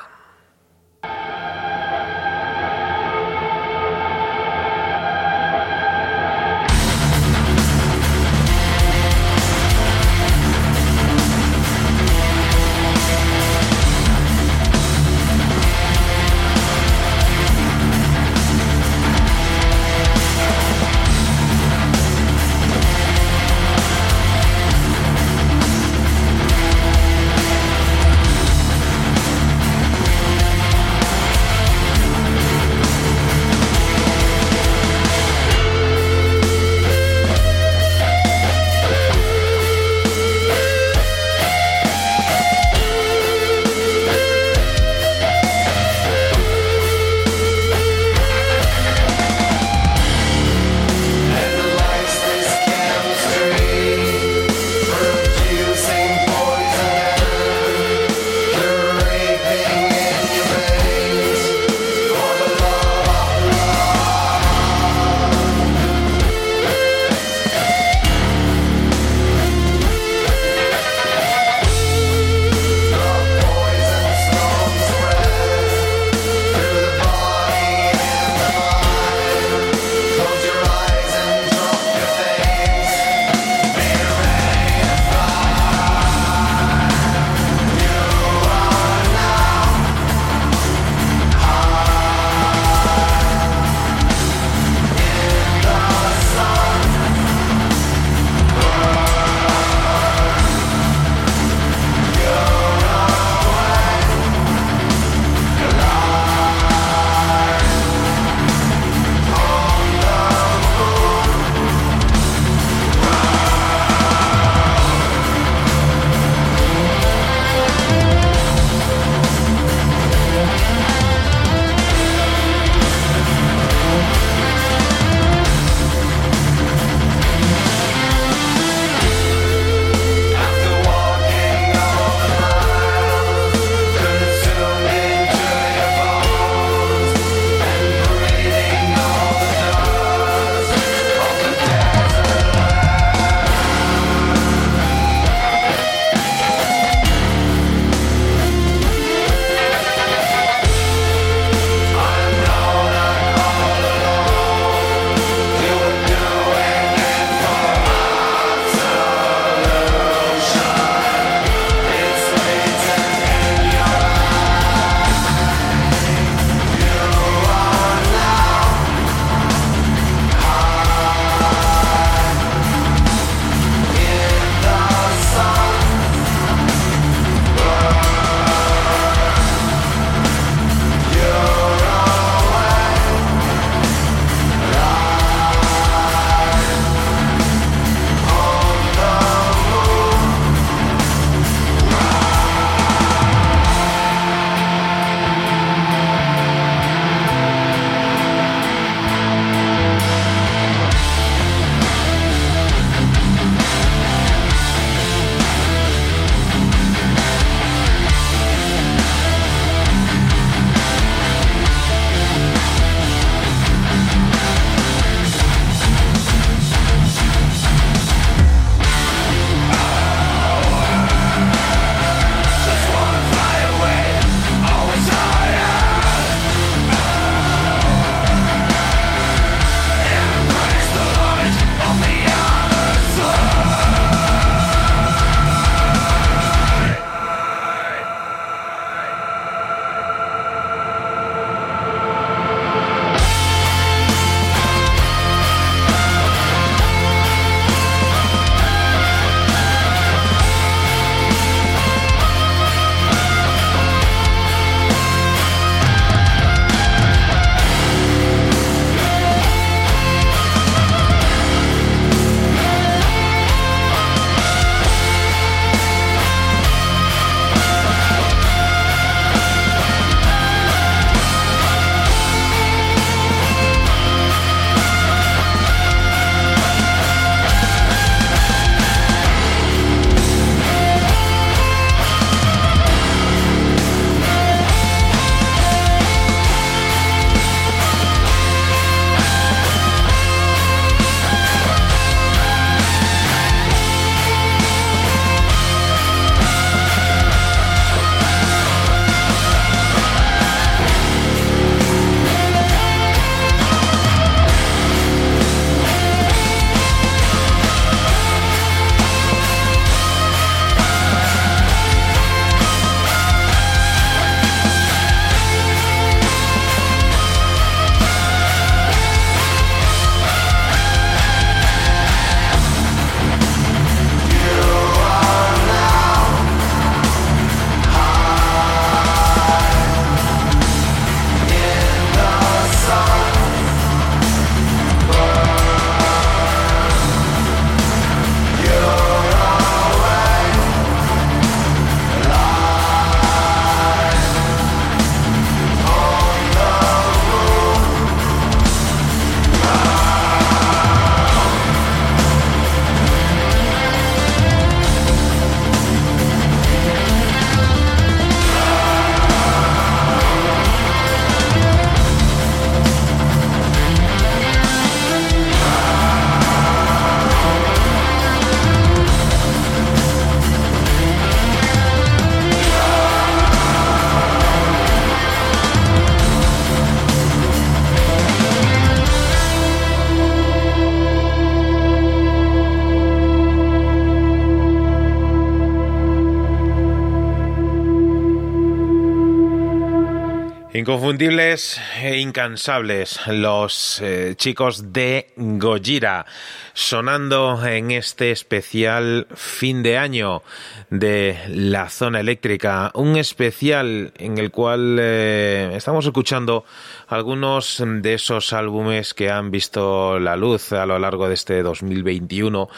Inconfundibles e incansables los eh, chicos de Gojira sonando en este especial fin de año de la zona eléctrica, un especial en el cual eh, estamos escuchando algunos de esos álbumes que han visto la luz a lo largo de este 2021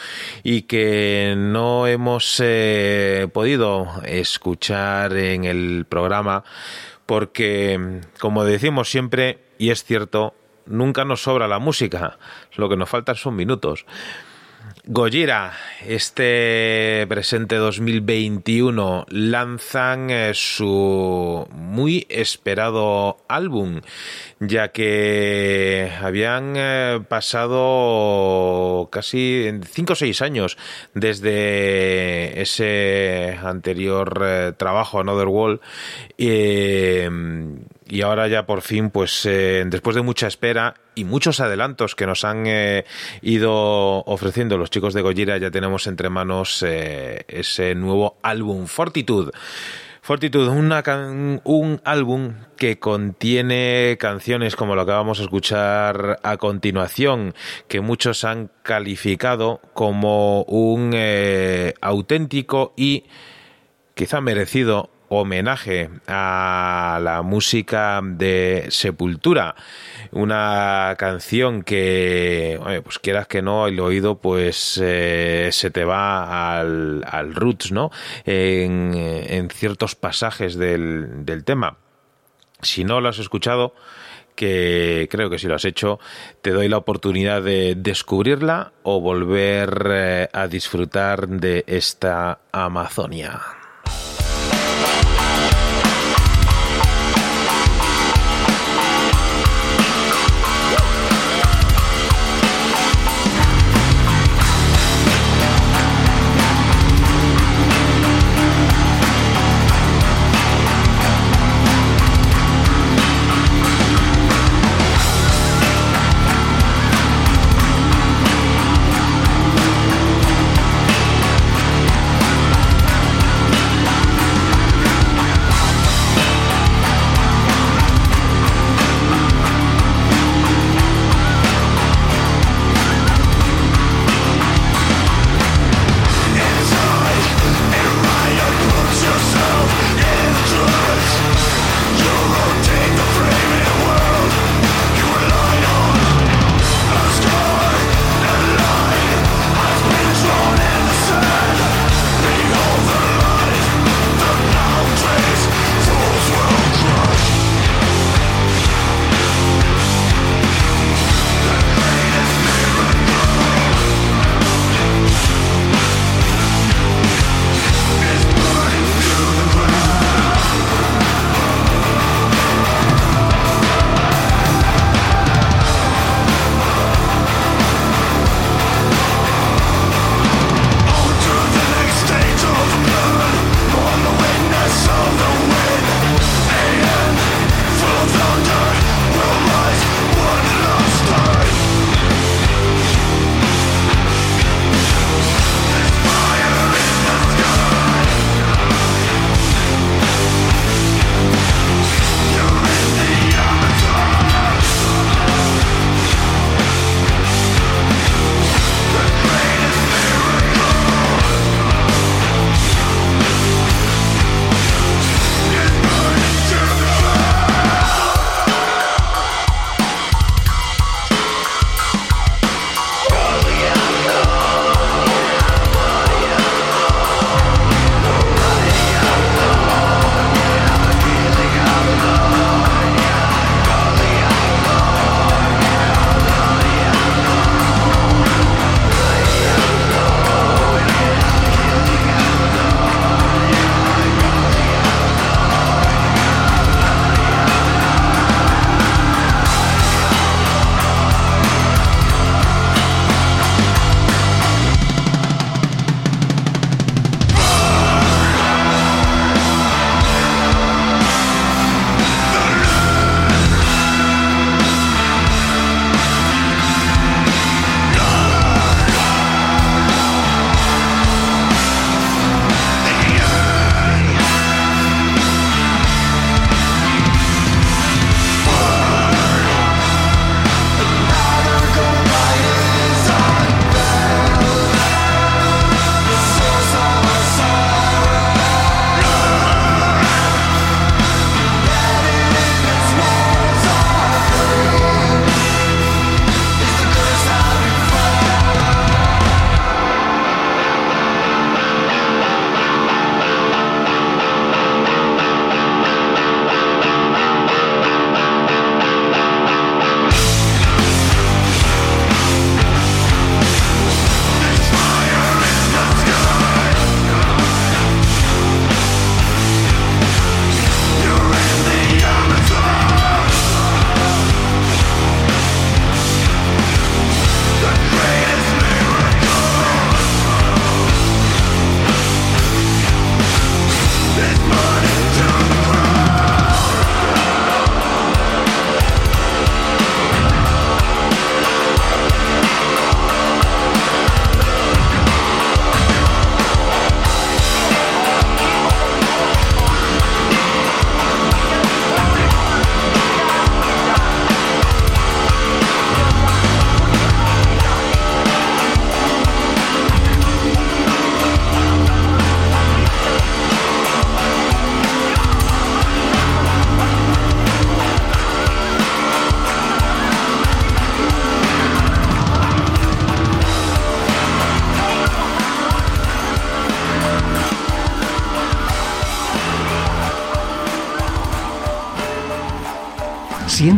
y que no hemos eh, podido escuchar en el programa porque, como decimos siempre, y es cierto, nunca nos sobra la música, lo que nos faltan son minutos. Gojira, este presente 2021, lanzan eh, su muy esperado álbum, ya que habían eh, pasado casi 5 o 6 años desde ese anterior eh, trabajo, Another Wall, y ahora ya por fin, pues después de mucha espera y muchos adelantos que nos han ido ofreciendo los chicos de Gojira, ya tenemos entre manos eh, ese nuevo álbum Fortitude. Fortitude, un álbum que contiene canciones como lo que vamos a escuchar a continuación, que muchos han calificado como un eh, auténtico y quizá merecido homenaje a la música de Sepultura, una canción que, pues quieras que no, el oído pues eh, se te va al, roots, ¿no? En, en ciertos pasajes del, del tema. Si no lo has escuchado, que creo que si lo has hecho, te doy la oportunidad de descubrirla o volver eh, a disfrutar de esta Amazonia.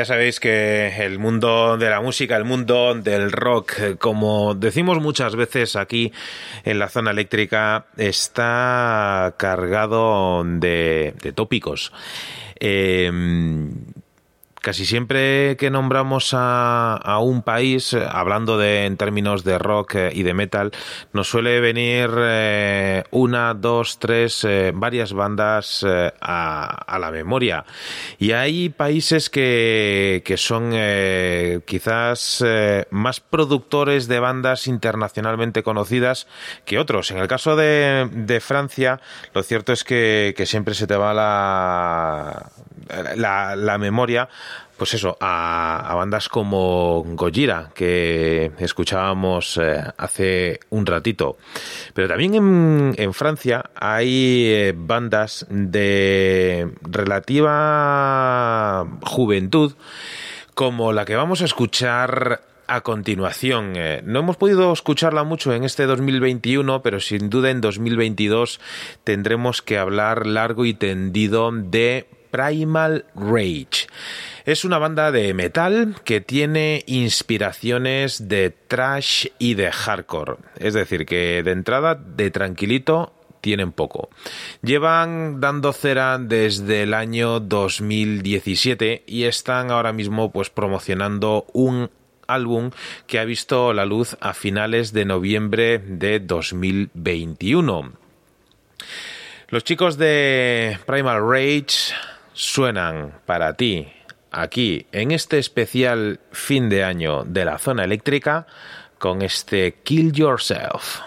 ya sabéis que el mundo de la música, el mundo del rock, como decimos muchas veces aquí en la zona eléctrica, está cargado de, de tópicos. Eh, casi siempre que nombramos a, un país, eh, hablando de en términos de rock eh, y de metal, nos suele venir eh, una, dos, tres, varias bandas a, a la memoria. Y hay países que, que son quizás más productores de bandas internacionalmente conocidas que otros. En el caso de, de Francia, lo cierto es que, que siempre se te va la, la, memoria pues eso, a, bandas como Gojira, que escuchábamos eh, hace un ratito. Pero también en, en Francia hay eh, bandas de relativa juventud, como la que vamos a escuchar a continuación. Eh, no hemos podido escucharla mucho en este 2021, pero sin duda en 2022 tendremos que hablar largo y tendido de Primal Rage. Es una banda de metal que tiene inspiraciones de trash y de hardcore. Es decir, que de entrada, de tranquilito, tienen poco. Llevan dando cera desde el año 2017 y están ahora mismo pues promocionando un álbum que ha visto la luz a finales de noviembre de 2021. Los chicos de Primal Rage suenan para ti aquí en este especial fin de año de la zona eléctrica con este Kill Yourself.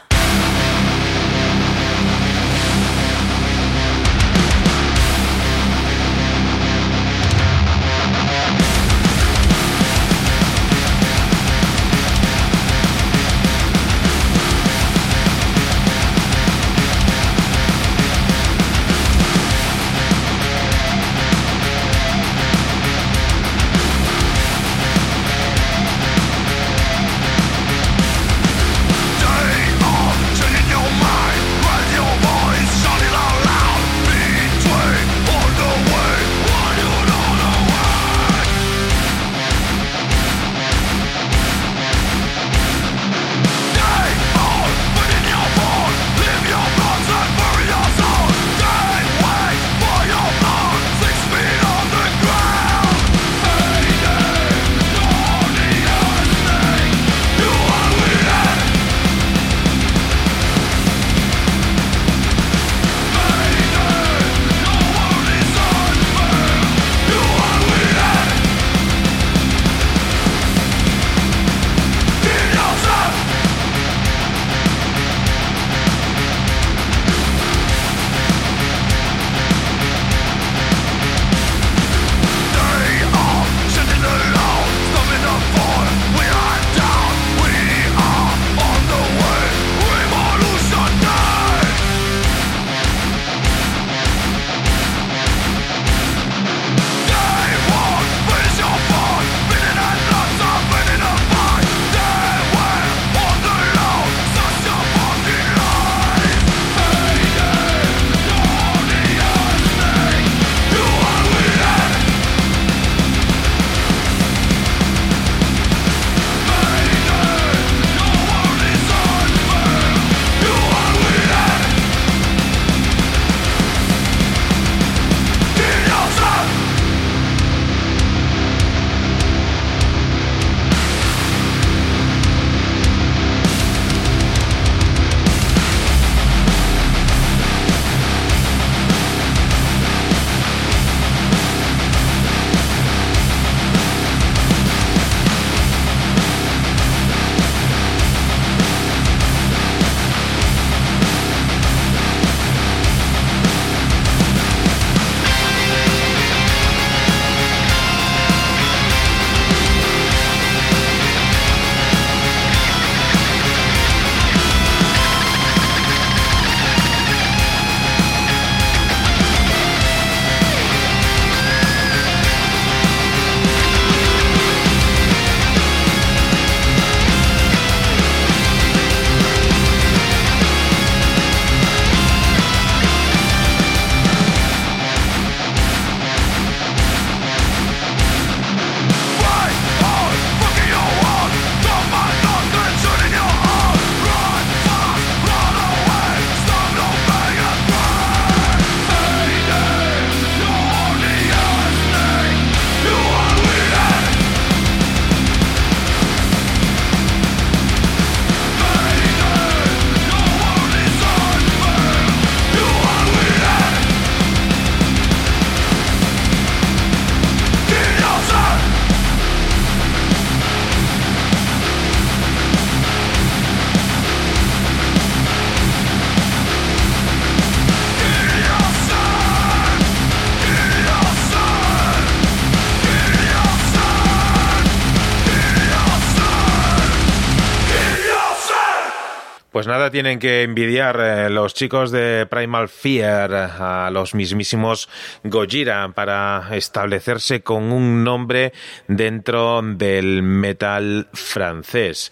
Tienen que envidiar eh, los chicos de Primal Fear eh, a los mismísimos Gojira para establecerse con un nombre dentro del metal francés.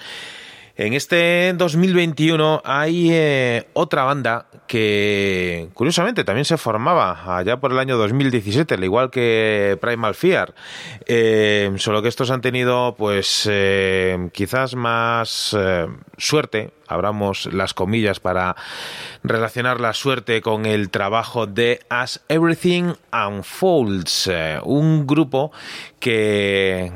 En este 2021 hay eh, otra banda que curiosamente también se formaba allá por el año 2017, al igual que Primal Fear, Eh, solo que estos han tenido pues eh, quizás más suerte, abramos las comillas para relacionar la suerte con el trabajo de As Everything Unfolds, un grupo que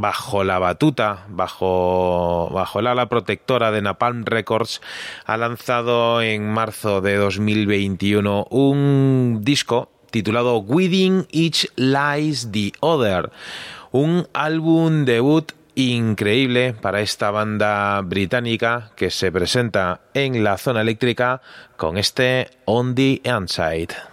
bajo la batuta, bajo, bajo el ala protectora de Napalm Records, ha lanzado en marzo de 2021 un disco titulado Within Each Lies the Other, un álbum debut increíble para esta banda británica que se presenta en la zona eléctrica con este On the Inside.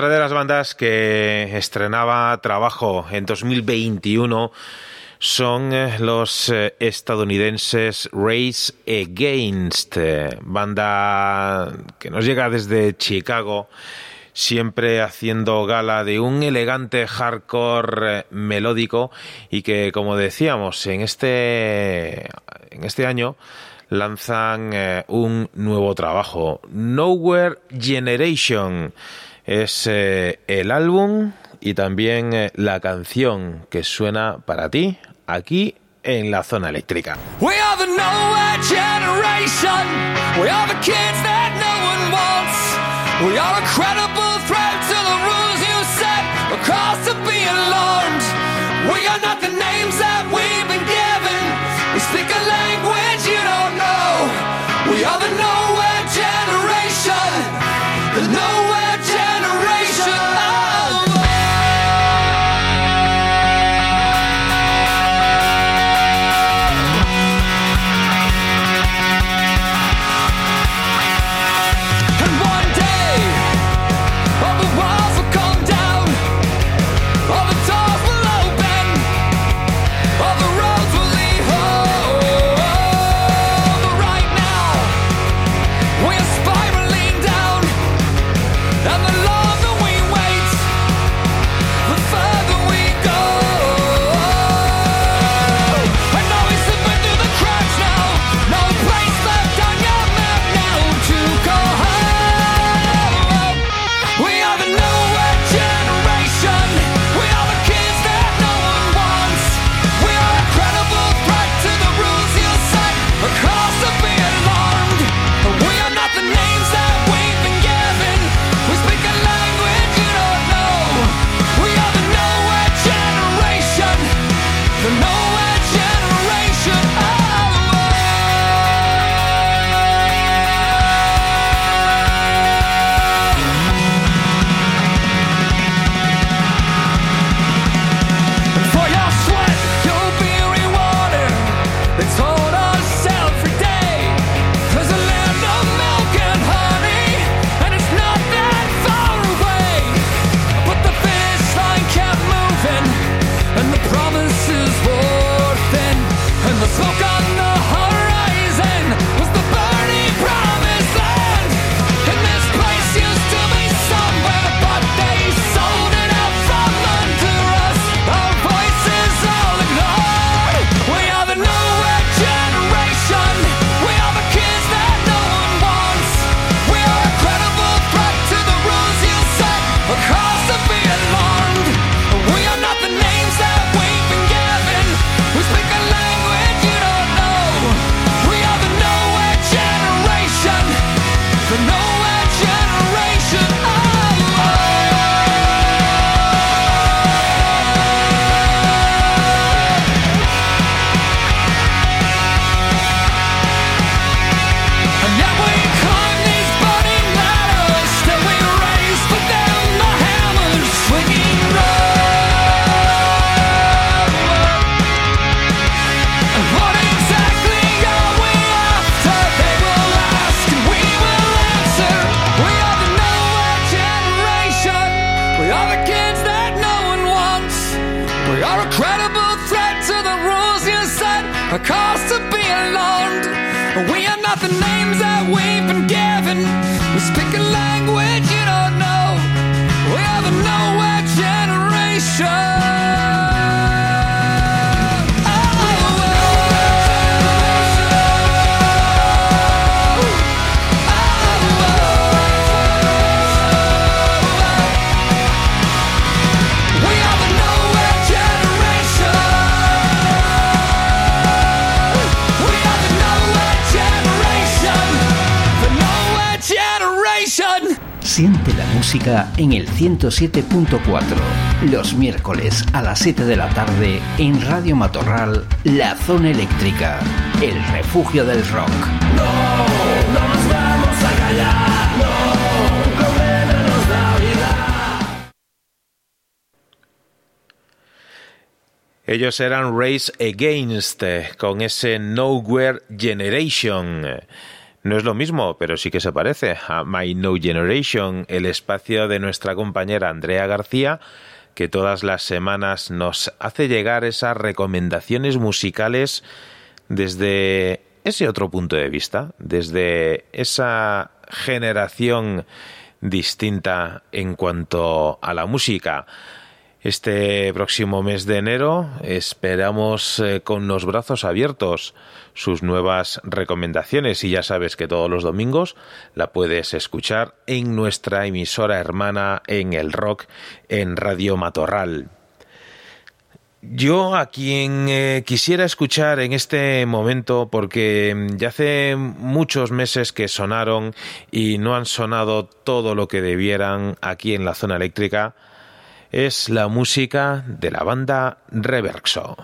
Otra de las bandas que estrenaba trabajo en 2021 son eh, los eh, estadounidenses Race Against, eh, banda que nos llega desde Chicago, siempre haciendo gala de un elegante hardcore melódico y que, como decíamos, en este, en este año lanzan un nuevo trabajo, Nowhere Generation es eh, el álbum y también eh, la canción que suena para ti aquí en la zona eléctrica. We are the nowhere generation. We are the kids that no one wants. We are a credible threat. en el 107.4, los miércoles a las 7 de la tarde en Radio Matorral, La Zona Eléctrica, el refugio del rock. Ellos eran Race Against con ese Nowhere Generation. No es lo mismo, pero sí que se parece a My No Generation, el espacio de nuestra compañera Andrea García, que todas las semanas nos hace llegar esas recomendaciones musicales desde ese otro punto de vista, desde esa generación distinta en cuanto a la música. Este próximo mes de enero esperamos eh, con los brazos abiertos sus nuevas recomendaciones y ya sabes que todos los domingos la puedes escuchar en nuestra emisora hermana en el rock en Radio Matorral. Yo a quien eh, quisiera escuchar en este momento, porque mm, ya hace muchos meses que sonaron y no han sonado todo lo que debieran aquí en la zona eléctrica, es la música de la banda Reverso.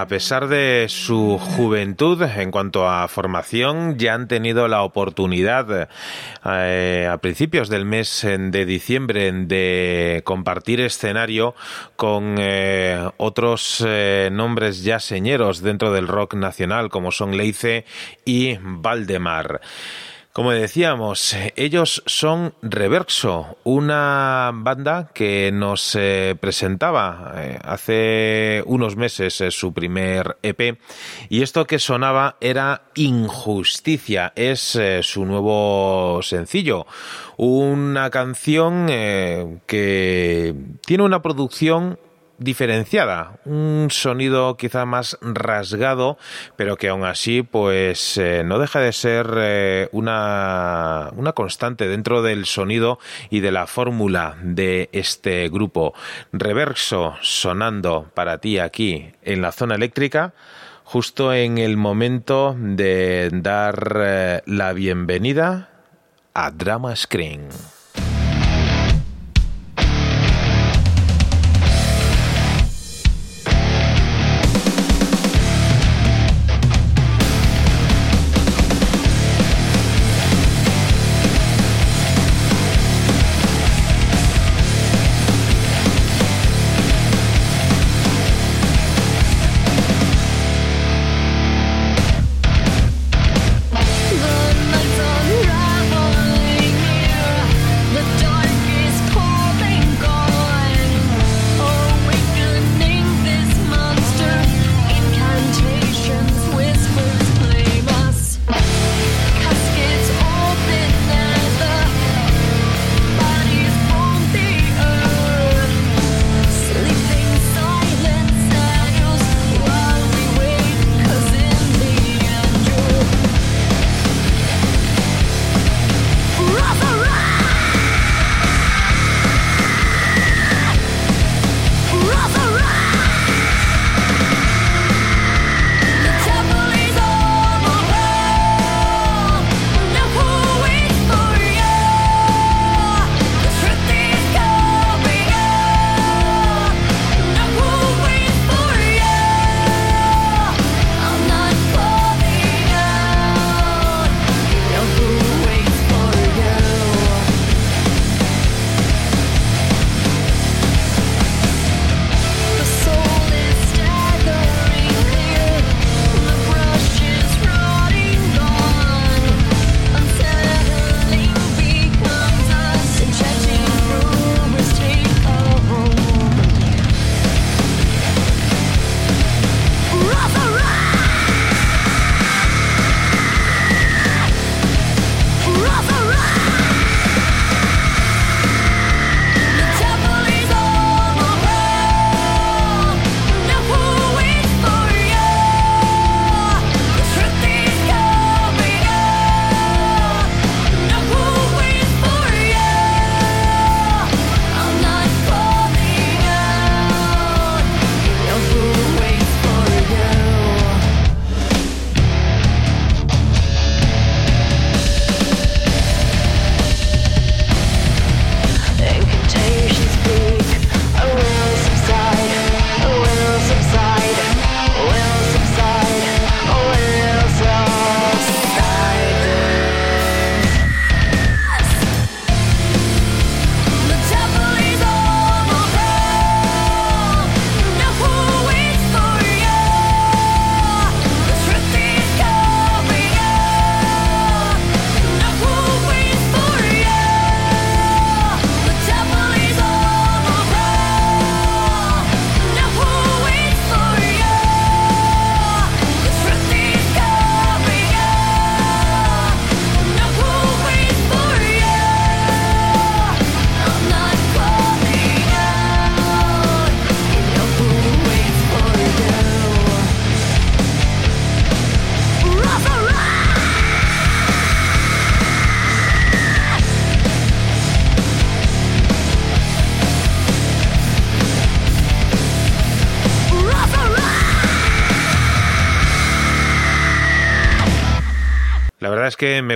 a pesar de su juventud en cuanto a formación, ya han tenido la oportunidad eh, a principios del mes de diciembre de compartir escenario con eh, otros eh, nombres ya señeros dentro del rock nacional, como son Leice y Valdemar. Como decíamos, ellos son Reverso, una banda que nos eh, presentaba eh, hace unos meses eh, su primer EP y esto que sonaba era Injusticia, es su nuevo sencillo, una canción que tiene una producción diferenciada, un sonido quizá más rasgado, pero que aún así pues eh, no deja de ser eh, una, una constante dentro del sonido y de la fórmula de este grupo. Reverso sonando para ti aquí en la zona eléctrica justo en el momento de dar eh, la bienvenida a Drama Screen.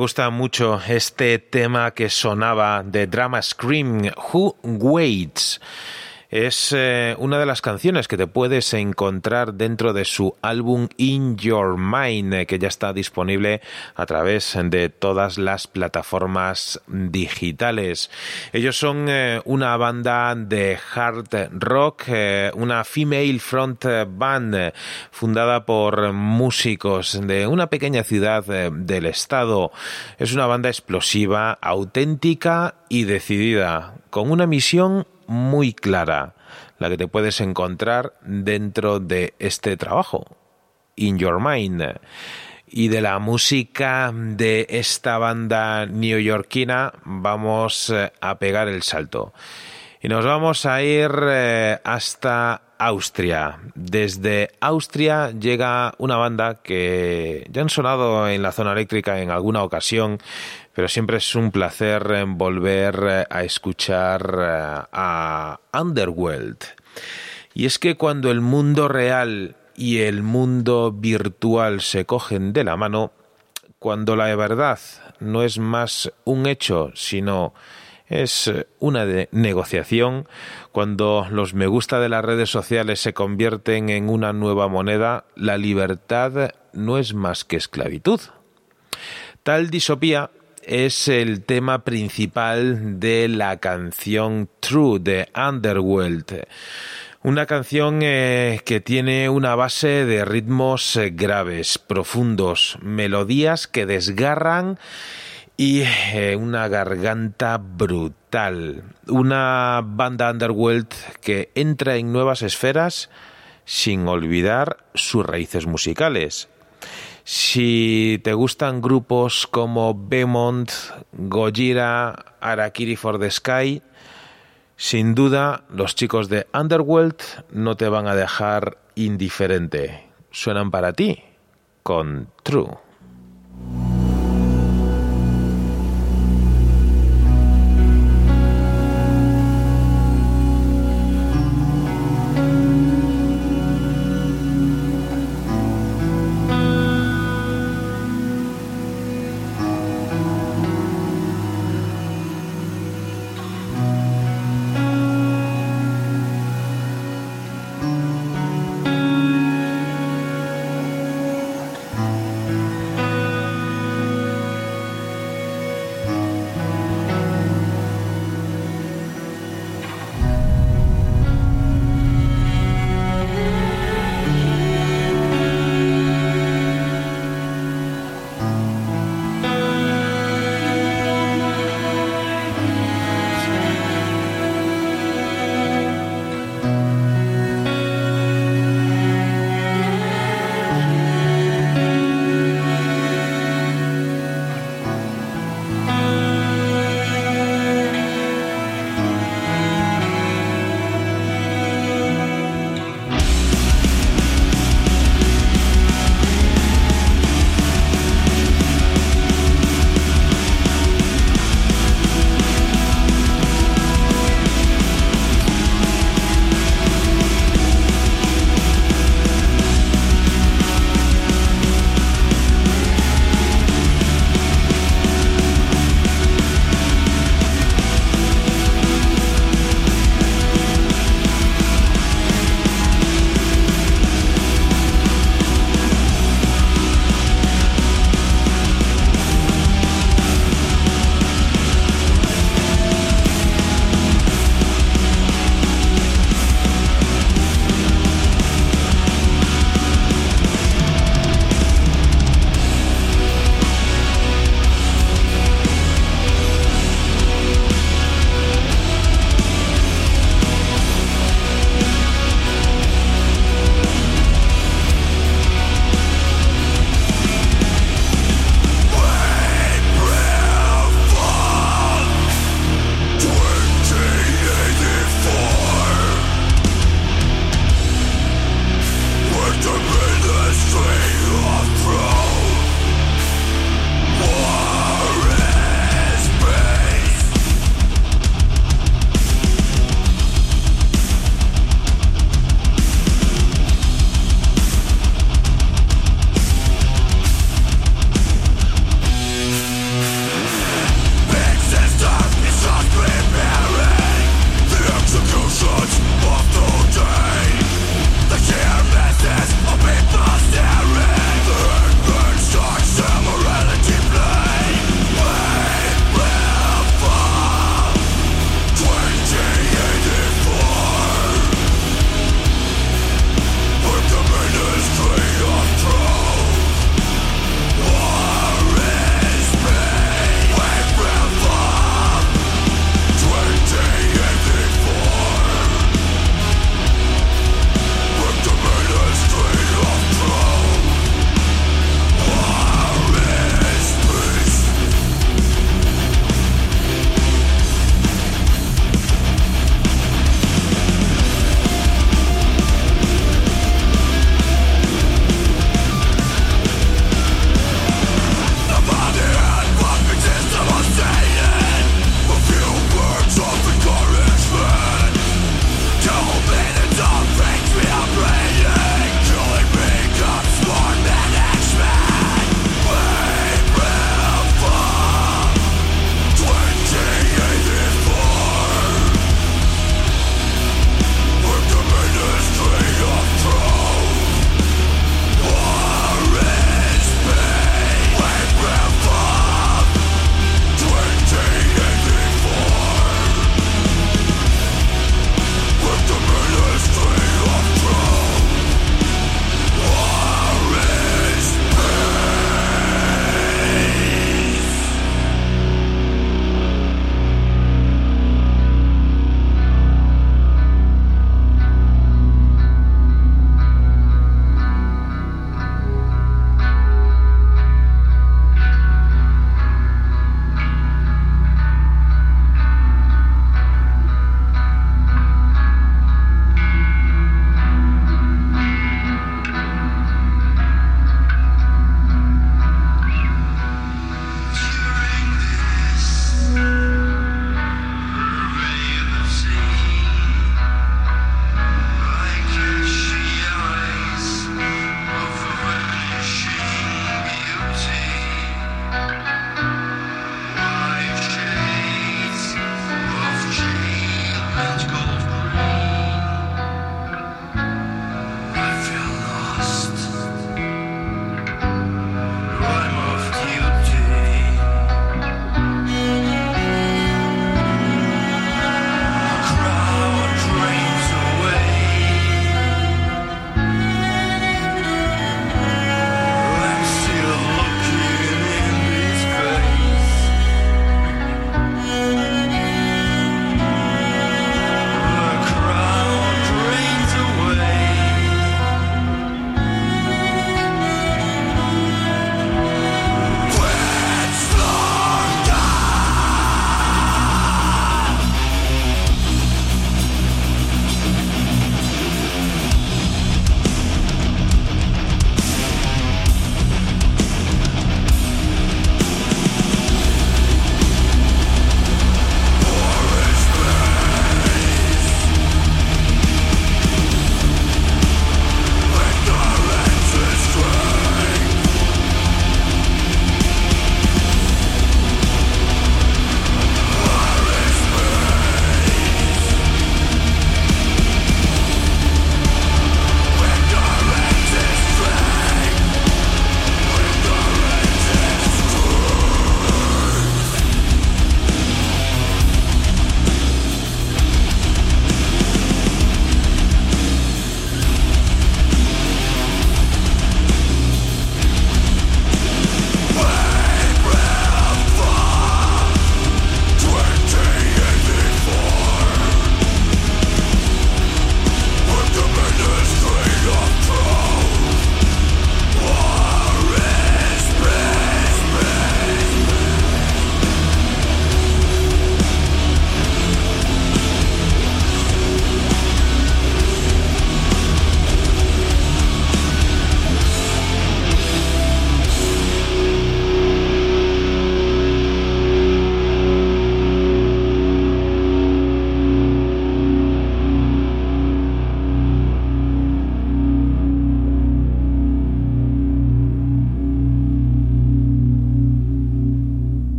Gusta mucho este tema que sonaba de Drama Scream, Who Waits. Es eh, una de las canciones que te puedes encontrar dentro de su álbum In Your Mind, eh, que ya está disponible a través de todas las plataformas digitales. Ellos son eh, una banda de hard rock, una female front band fundada por músicos de una pequeña ciudad del estado. Es una banda explosiva, auténtica y decidida, con una misión muy clara, la que te puedes encontrar dentro de este trabajo, In Your Mind. Y de la música de esta banda neoyorquina vamos eh, a pegar el salto. Y nos vamos a ir eh, hasta Austria. Desde Austria llega una banda que ya han sonado en la zona eléctrica en alguna ocasión, pero siempre es un placer volver eh, a escuchar eh, a Underworld. Y es que cuando el mundo real y el mundo virtual se cogen de la mano, cuando la verdad no es más un hecho, sino es eh, una negociación, cuando los me gusta de las redes sociales se convierten en una nueva moneda, la libertad no es más que esclavitud. Tal disopía es el tema principal de la canción True de Underworld. Una canción eh, que tiene una base de ritmos eh, graves, profundos, melodías que desgarran y eh, una garganta brutal. Una banda underworld que entra en nuevas esferas sin olvidar sus raíces musicales. Si te gustan grupos como Bemont, Gojira, Arakiri for the Sky, sin duda los chicos de Underworld no te van a dejar indiferente. Suenan para ti con True.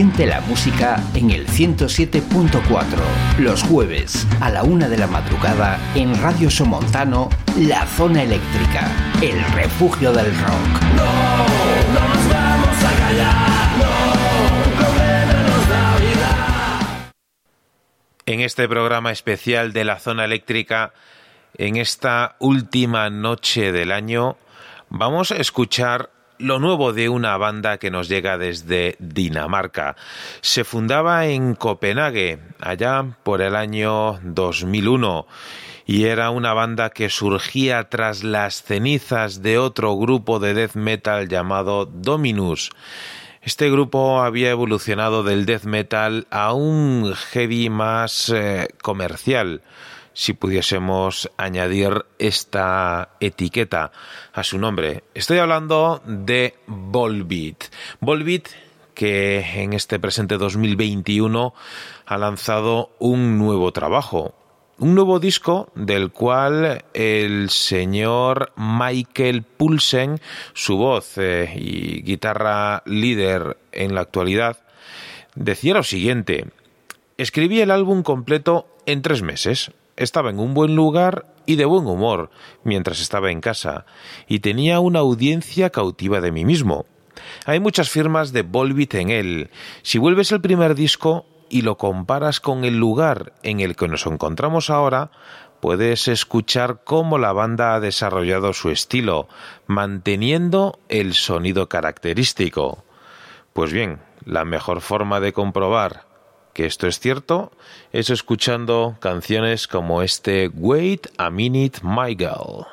Siente la música en el 107.4, los jueves a la una de la madrugada en Radio Somontano, La Zona Eléctrica, el refugio del rock. No nos vamos a callar, no, nos da vida. En este programa especial de la zona eléctrica, en esta última noche del año, vamos a escuchar lo nuevo de una banda que nos llega desde Dinamarca. Se fundaba en Copenhague, allá por el año 2001, y era una banda que surgía tras las cenizas de otro grupo de death metal llamado Dominus. Este grupo había evolucionado del death metal a un heavy más eh, comercial, si pudiésemos añadir esta etiqueta a su nombre. Estoy hablando de Volbeat. Volbeat que en este presente 2021 ha lanzado un nuevo trabajo, un nuevo disco del cual el señor Michael Pulsen, su voz eh, y guitarra líder en la actualidad, decía lo siguiente, escribí el álbum completo en tres meses, estaba en un buen lugar y de buen humor mientras estaba en casa, y tenía una audiencia cautiva de mí mismo. Hay muchas firmas de Volbeat en él. Si vuelves el primer disco y lo comparas con el lugar en el que nos encontramos ahora, puedes escuchar cómo la banda ha desarrollado su estilo, manteniendo el sonido característico. Pues bien, la mejor forma de comprobar que esto es cierto es escuchando canciones como este Wait a Minute My Girl.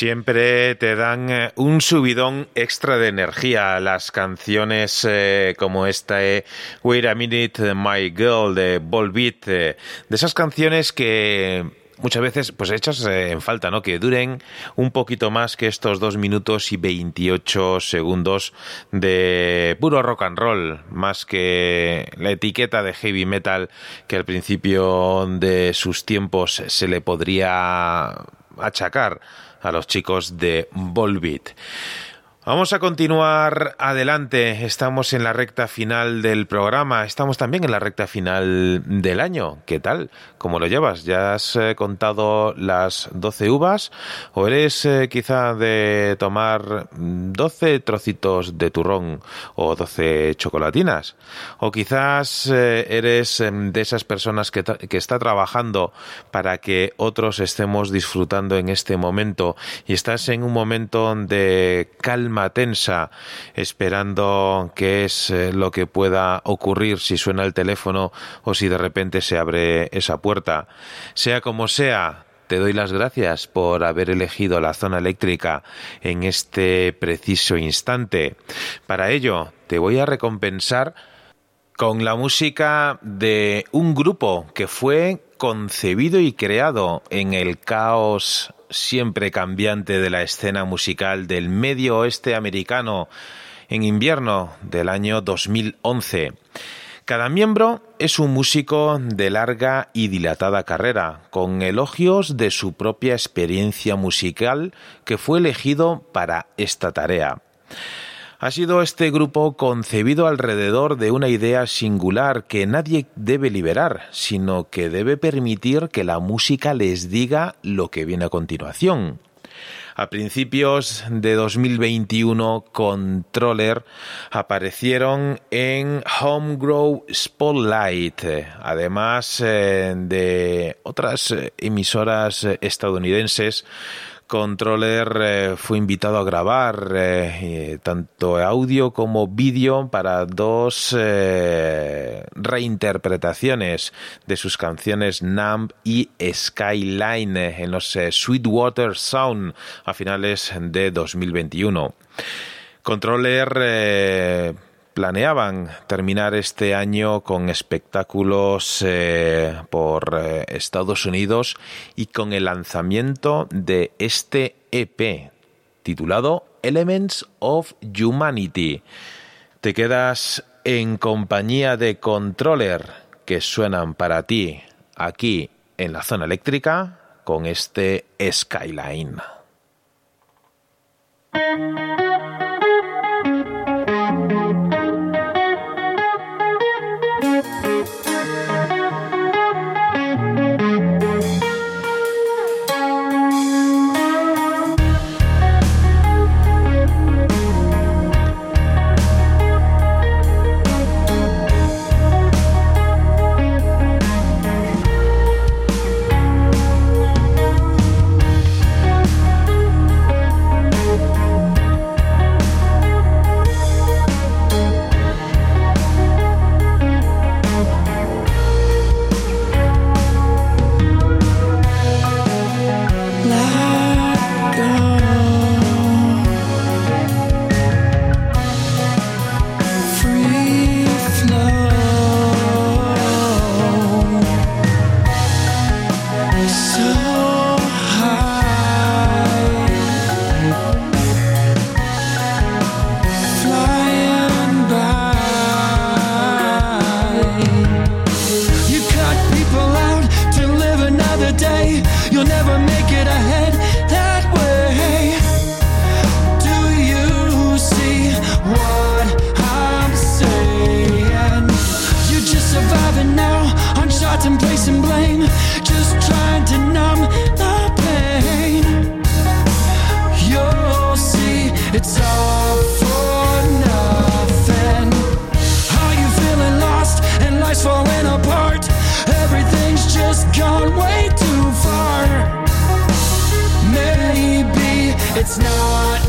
Siempre te dan eh, un subidón extra de energía las canciones eh, como esta eh, Wait a Minute My Girl de Volbeat, eh, de esas canciones que muchas veces pues echas eh, en falta, ¿no? Que duren un poquito más que estos dos minutos y 28 segundos de puro rock and roll, más que la etiqueta de heavy metal que al principio de sus tiempos se le podría achacar a los chicos de Volbeat. Vamos a continuar adelante. Estamos en la recta final del programa. Estamos también en la recta final del año. ¿Qué tal? ¿Cómo lo llevas? ¿Ya has eh, contado las 12 uvas? ¿O eres eh, quizá de tomar 12 trocitos de turrón o 12 chocolatinas? ¿O quizás eh, eres em, de esas personas que, que está trabajando para que otros estemos disfrutando en este momento y estás en un momento de calma tensa esperando qué es eh, lo que pueda ocurrir si suena el teléfono o si de repente se abre esa puerta. Sea como sea, te doy las gracias por haber elegido la zona eléctrica en este preciso instante. Para ello, te voy a recompensar con la música de un grupo que fue concebido y creado en el caos siempre cambiante de la escena musical del medio oeste americano en invierno del año 2011. Cada miembro es un músico de larga y dilatada carrera, con elogios de su propia experiencia musical que fue elegido para esta tarea. Ha sido este grupo concebido alrededor de una idea singular que nadie debe liberar, sino que debe permitir que la música les diga lo que viene a continuación. A principios de 2021, Controller aparecieron en Homegrow Spotlight, además eh, de otras eh, emisoras eh, estadounidenses Controller eh, fue invitado a grabar eh, eh, tanto audio como vídeo para dos reinterpretaciones de sus canciones Numb y Skyline en los Sweetwater Sound a finales de 2021. Controller planeaban terminar este año con espectáculos eh, por eh, Estados Unidos y con el lanzamiento de este EP titulado Elements of Humanity. Te quedas en compañía de Controller que suenan para ti aquí en la zona eléctrica con este Skyline. It's not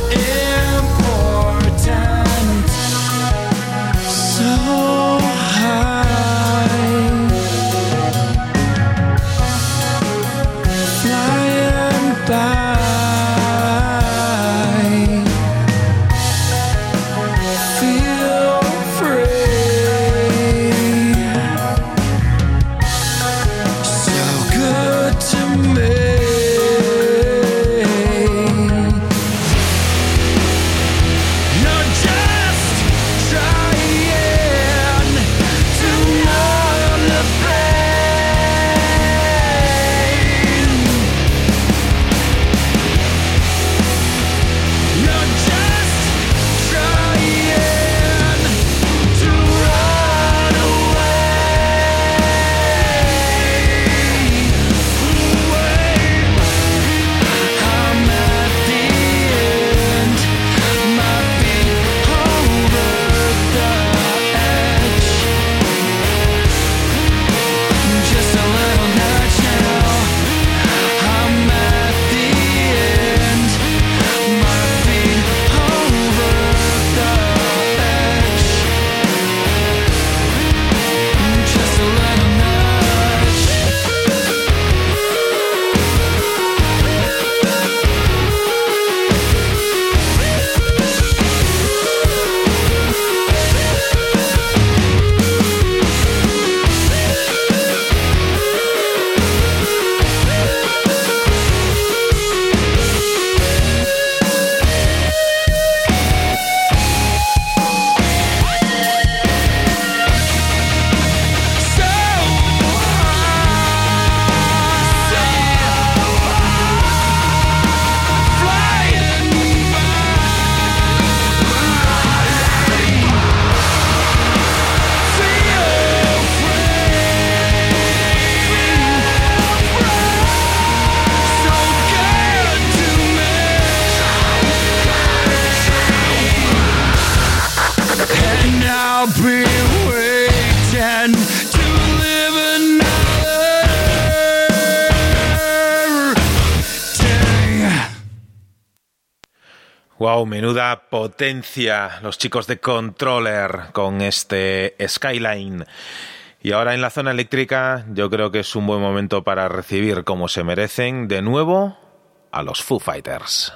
Wow, menuda potencia los chicos de Controller con este Skyline. Y ahora en la zona eléctrica yo creo que es un buen momento para recibir como se merecen de nuevo a los Foo Fighters.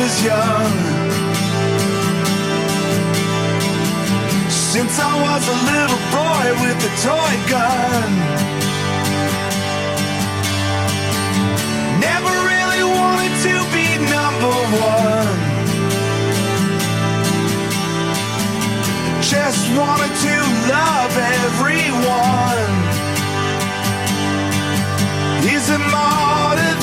was young. Since I was a little boy with a toy gun. Never really wanted to be number one. Just wanted to love everyone. Is it modern?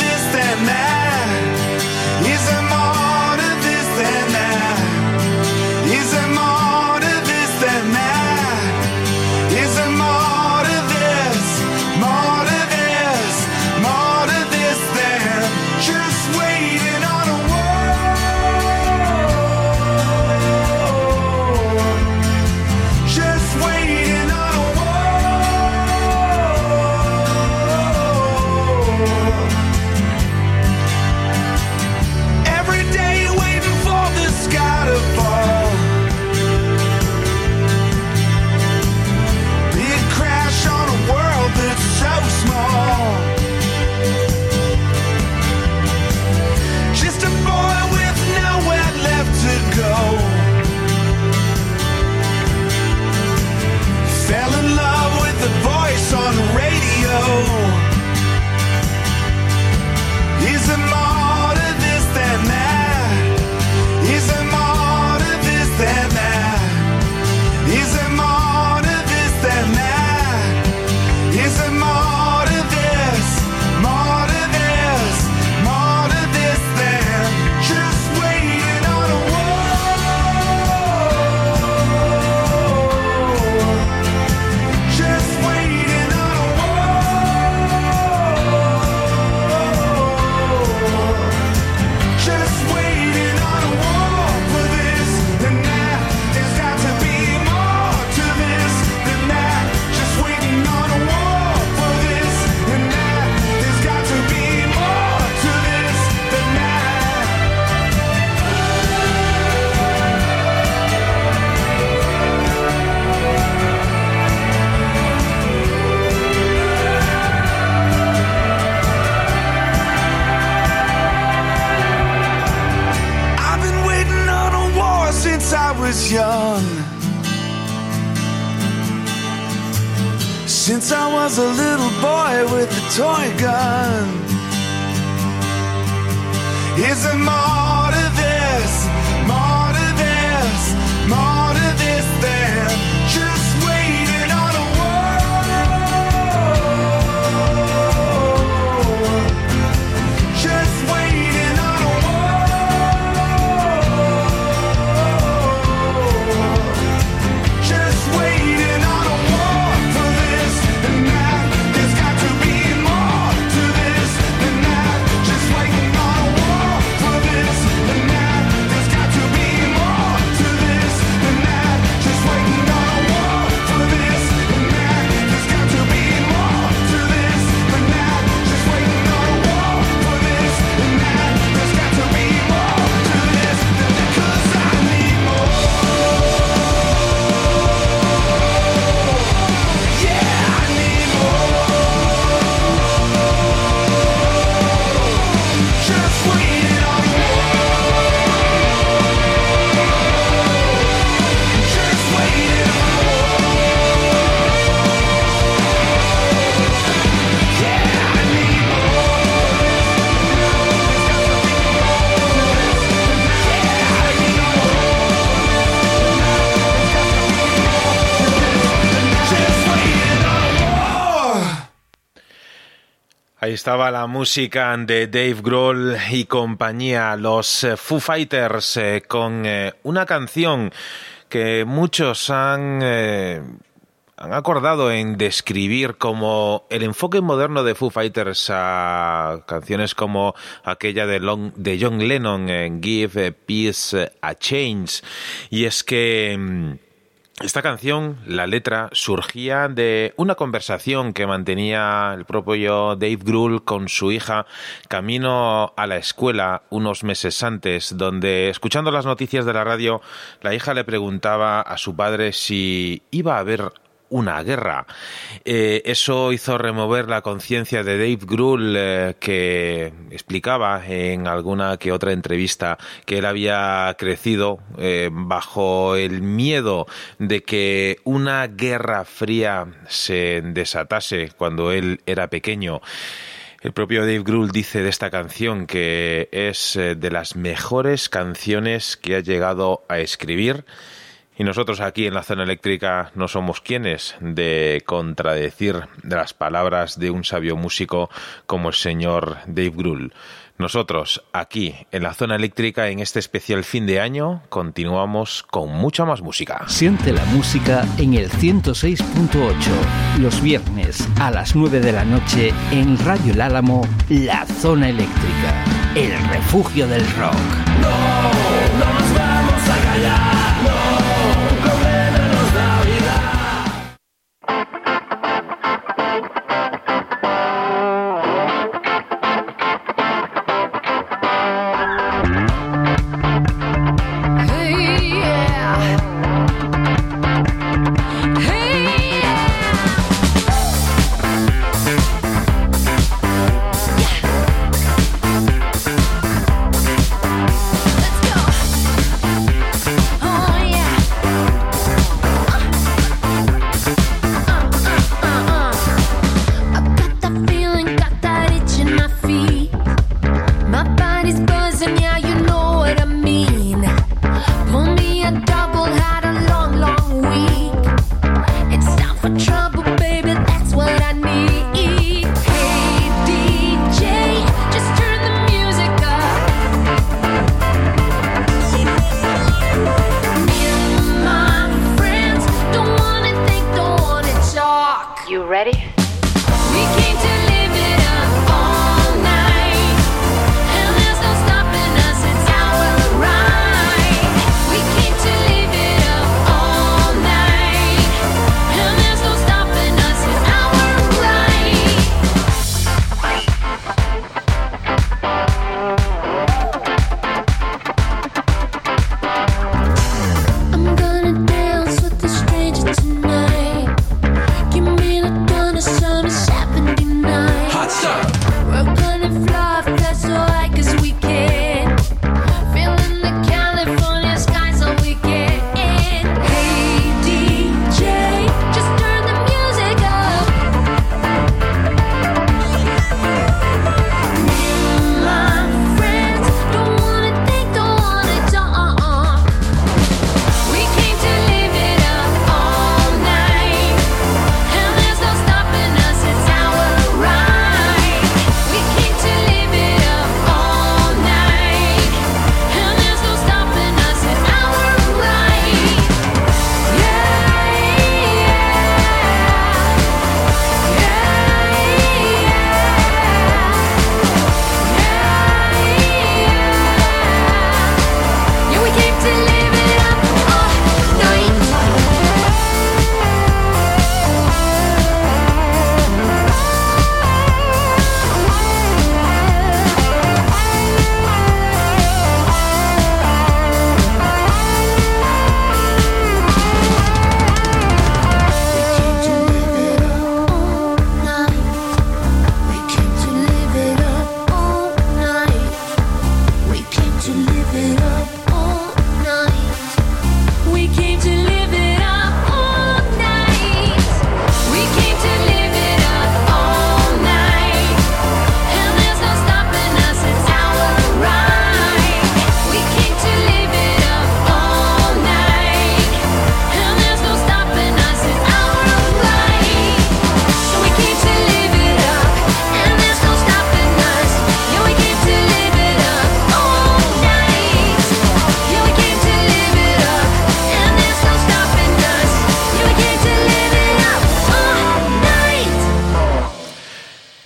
estaba la música de Dave Grohl y compañía, los eh, Foo Fighters, eh, con eh, una canción que muchos han, han acordado en describir como el enfoque moderno de Foo Fighters a canciones como aquella de, Long, de John Lennon, Give Peace a Change. Y es que mm, esta canción, la letra, surgía de una conversación que mantenía el propio Dave Grohl con su hija camino a la escuela unos meses antes, donde, escuchando las noticias de la radio, la hija le preguntaba a su padre si iba a haber una guerra. Eh, eso hizo remover la conciencia de Dave Grohl, eh, que explicaba en alguna que otra entrevista que él había crecido eh, bajo el miedo de que una guerra fría se desatase cuando él era pequeño. El propio Dave Grohl dice de esta canción que es de las mejores canciones que ha llegado a escribir. Y nosotros aquí en la zona eléctrica no somos quienes de contradecir de las palabras de un sabio músico como el señor Dave Grohl. Nosotros aquí en la zona eléctrica en este especial fin de año continuamos con mucha más música. Siente la música en el 106.8 los viernes a las 9 de la noche en Radio El Álamo, La Zona Eléctrica, el refugio del rock.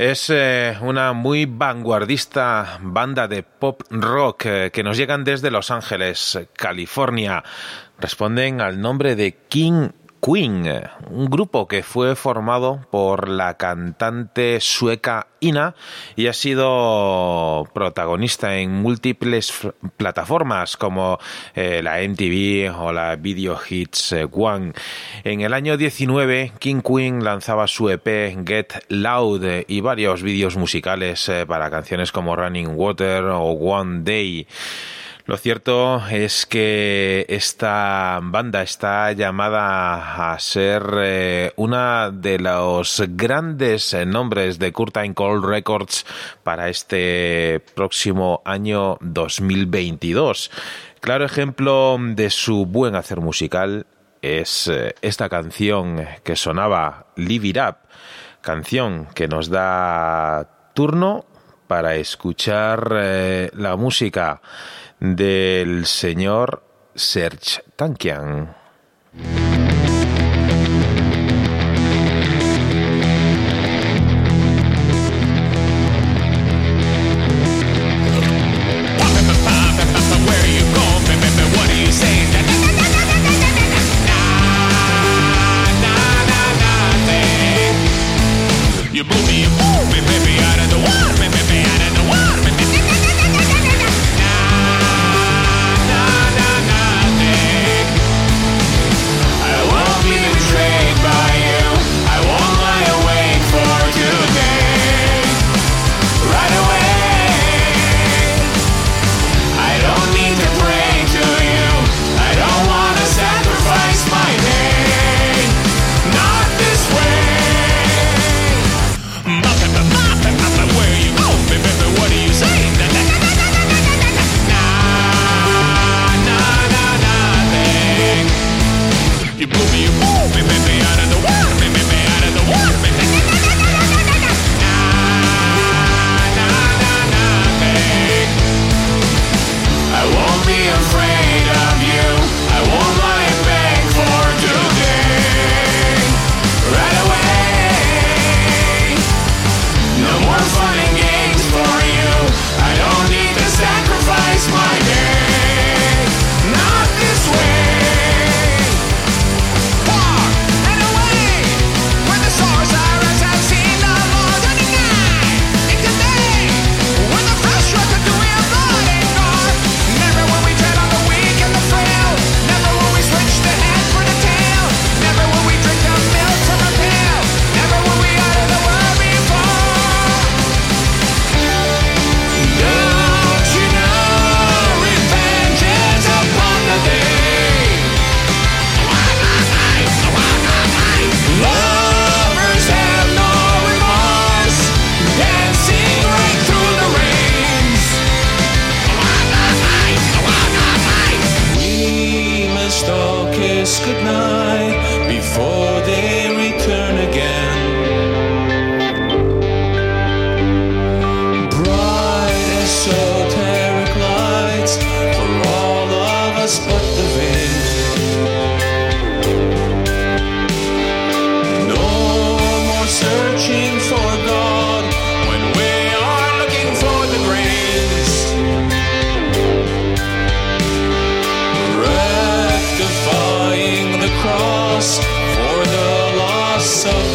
Es eh, una muy vanguardista banda de pop rock eh, que nos llegan desde Los Ángeles, California. Responden al nombre de King Queen, un grupo que fue formado por la cantante sueca Ina y ha sido protagonista en múltiples plataformas como eh, la MTV o la Video Hits eh, One. En el año 19, King Queen lanzaba su EP Get Loud y varios vídeos musicales eh, para canciones como Running Water o One Day. Lo cierto es que esta banda está llamada a ser eh, una de los grandes nombres de Curtain Call Records para este próximo año 2022. Claro ejemplo de su buen hacer musical es eh, esta canción que sonaba Live It Up, canción que nos da turno para escuchar eh, la música del señor Serge Tankian.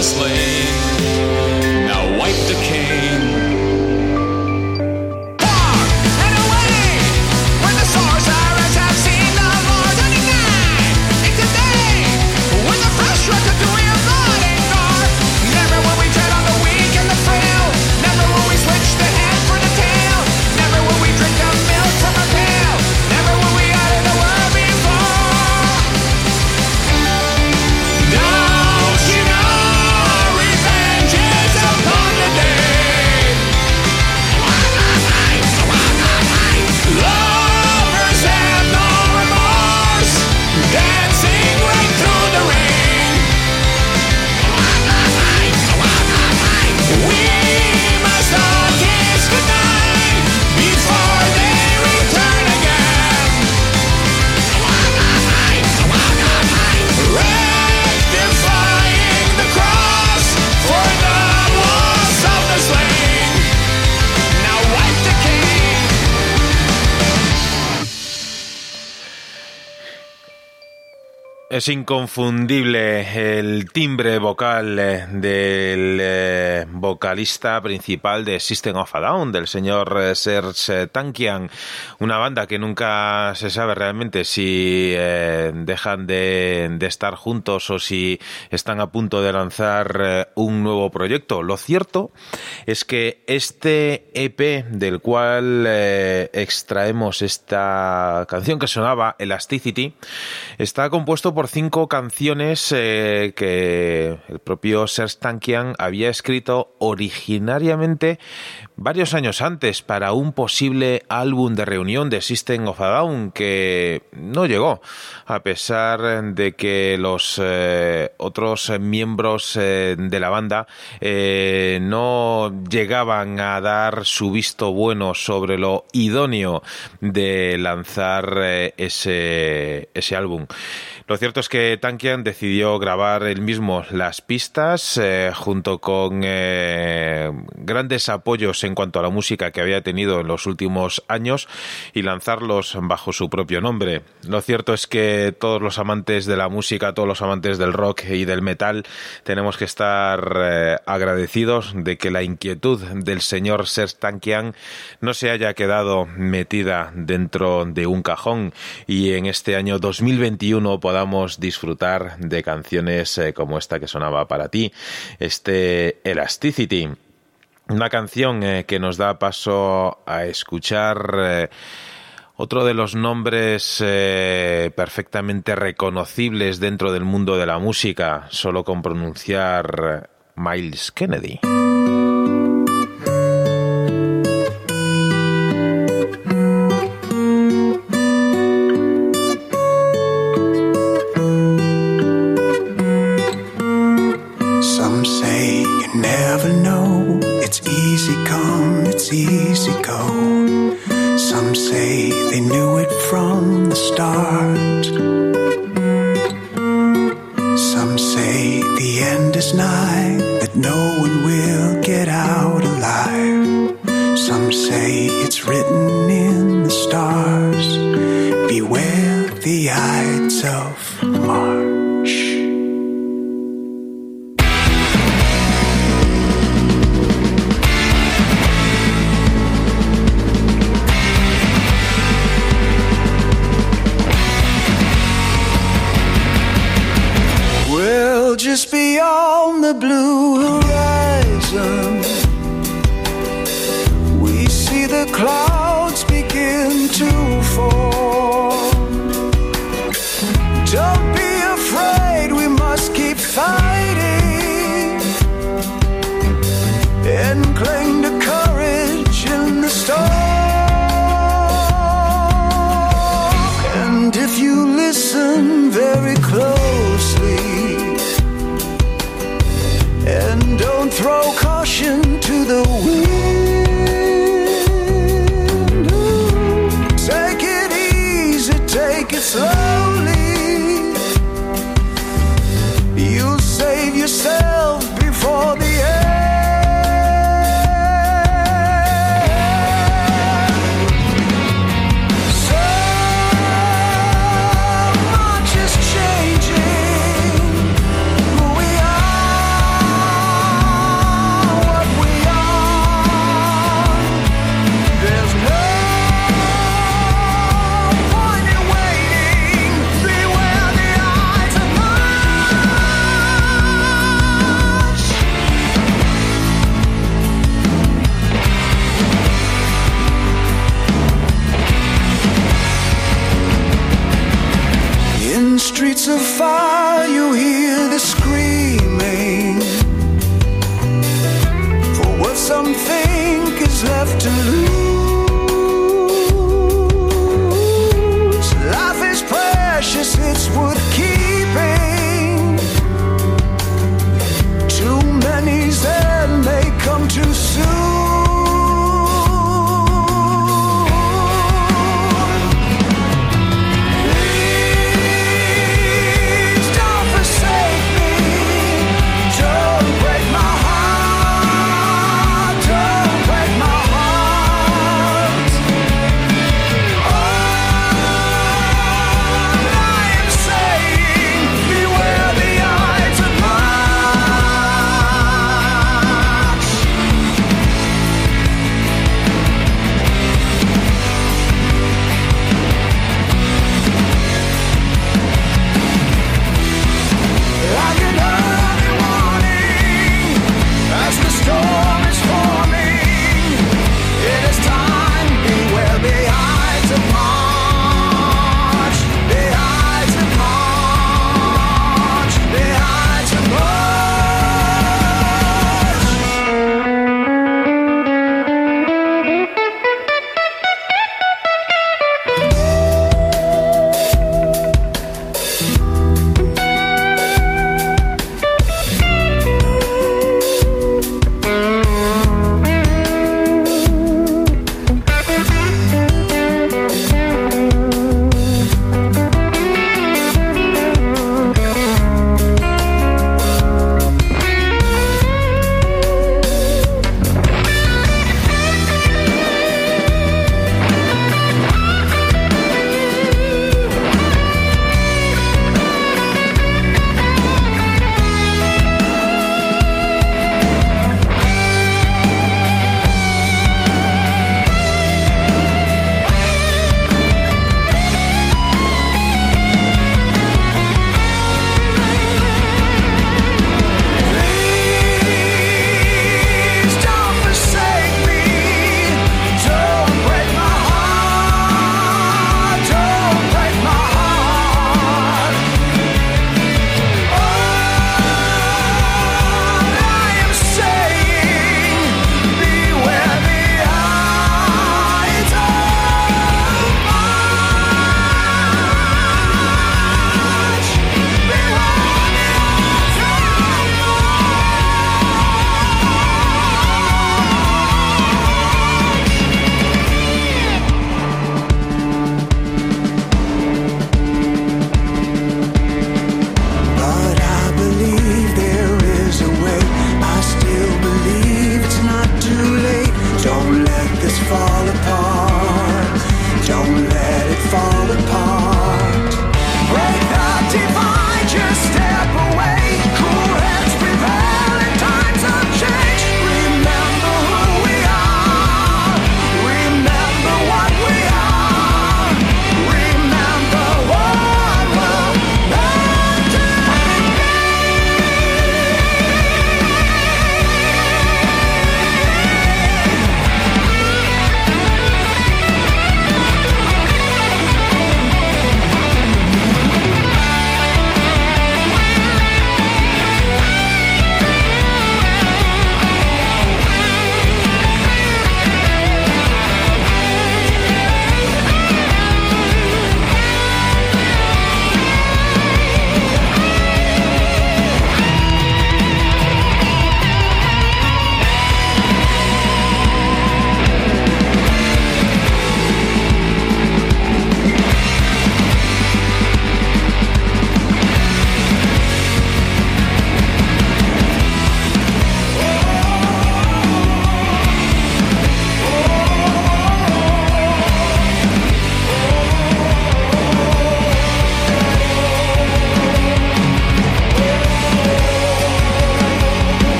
this way. Es inconfundible el timbre vocal eh, del eh, vocalista principal de System of a Down, del señor eh, Serge Tankian, una banda que nunca se sabe realmente si dejan de, de estar juntos o si están a punto de lanzar un nuevo proyecto. Lo cierto es que este EP del cual extraemos esta canción que sonaba Elasticity está compuesto por cinco canciones eh, que el propio Serge Tankian había escrito originariamente varios años antes para un posible álbum de reunión de System of a Down que no llegó a pesar de que los eh, otros miembros eh, de la banda eh, no llegaban a dar su visto bueno sobre lo idóneo de lanzar ese, ese álbum. Lo cierto es que Tankian decidió grabar él mismo las pistas eh, junto con eh, grandes apoyos en cuanto a la música que había tenido en los últimos años y lanzarlos bajo su propio nombre. Lo cierto es que todos los amantes de la música, todos los amantes del rock y del metal tenemos que estar eh, agradecidos de que la inquietud del señor Serge Tankian no se haya quedado metida dentro de un cajón y en este año 2021 podamos disfrutar de canciones eh, como esta que sonaba para ti, este Elasticity. Una canción eh, que nos da paso a escuchar eh, otro de los nombres perfectamente reconocibles dentro del mundo de la música, solo con pronunciar Miles Kennedy.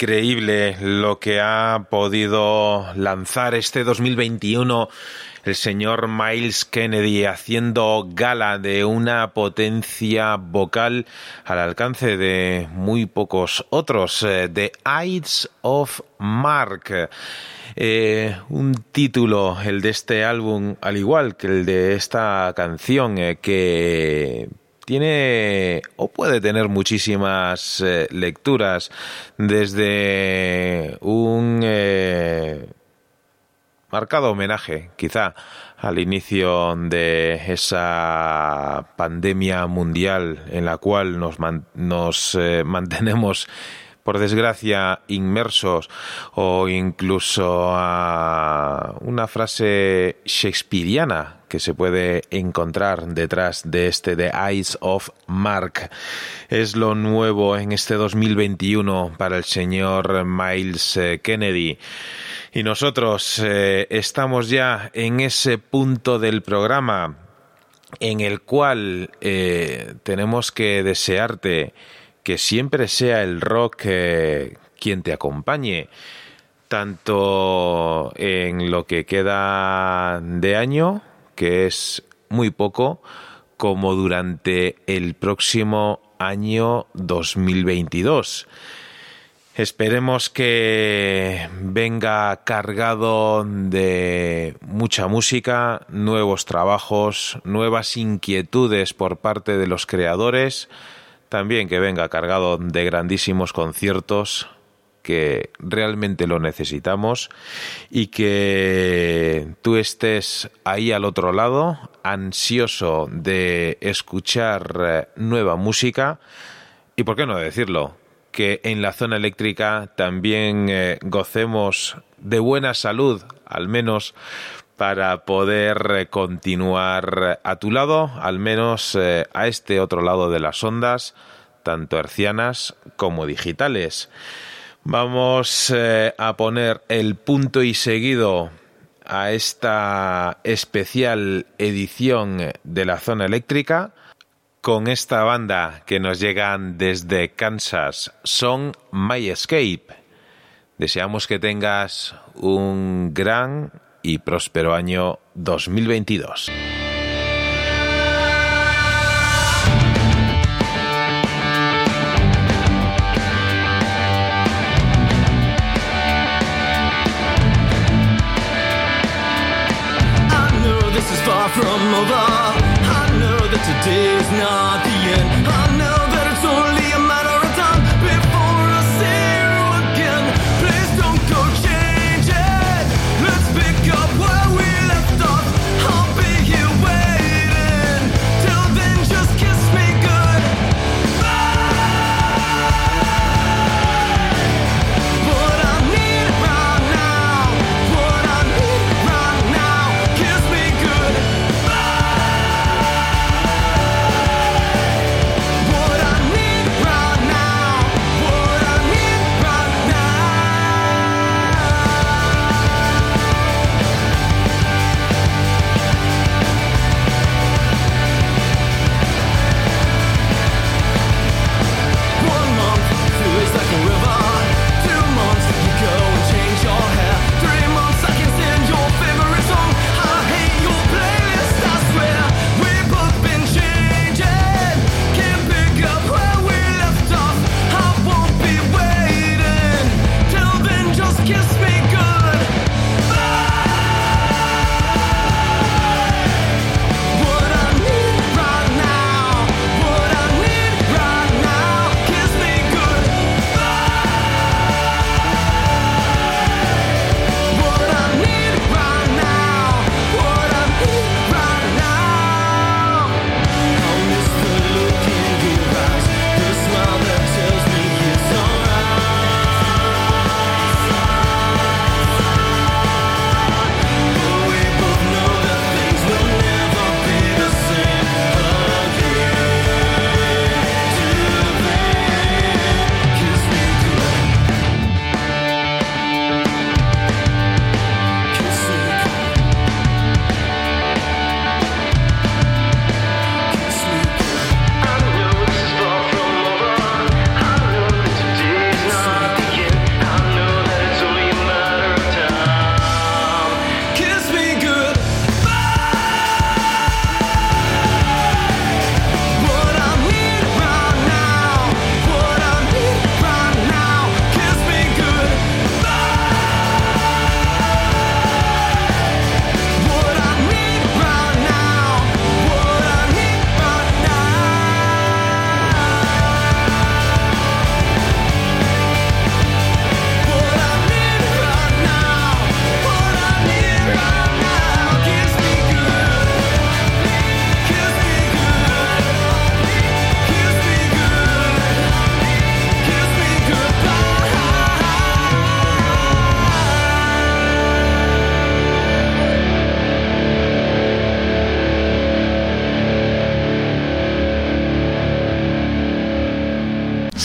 Increíble lo que ha podido lanzar este 2021 el señor Miles Kennedy haciendo gala de una potencia vocal al alcance de muy pocos otros. eh, The Eyes of Mark. Eh, un título, el de este álbum, al igual que el de esta canción, eh, que tiene o puede tener muchísimas eh, lecturas desde un eh, marcado homenaje, quizá, al inicio de esa pandemia mundial en la cual nos, eh, mantenemos por desgracia inmersos o incluso a una frase shakespeariana que se puede encontrar detrás de este The Eyes of Mark. Es lo nuevo en este 2021 para el señor Miles eh, Kennedy. Y nosotros eh, estamos ya en ese punto del programa en el cual eh, tenemos que desearte que siempre sea el rock eh, quien te acompañe, tanto en lo que queda de año, que es muy poco, como durante el próximo año 2022. Esperemos que venga cargado de mucha música, nuevos trabajos, nuevas inquietudes por parte de los creadores, también que venga cargado de grandísimos conciertos que realmente lo necesitamos y que tú estés ahí al otro lado, ansioso de escuchar eh, nueva música y, ¿por qué no decirlo? Que en la zona eléctrica también eh, gocemos de buena salud, al menos para poder eh, continuar a tu lado, al menos eh, a este otro lado de las ondas, tanto hercianas como digitales. Vamos eh, a poner el punto y seguido a esta especial edición de la zona eléctrica con esta banda que nos llegan desde Kansas, son My Escape. Deseamos que tengas un gran y próspero año 2022. I know this is far from over. I know that today's not the end.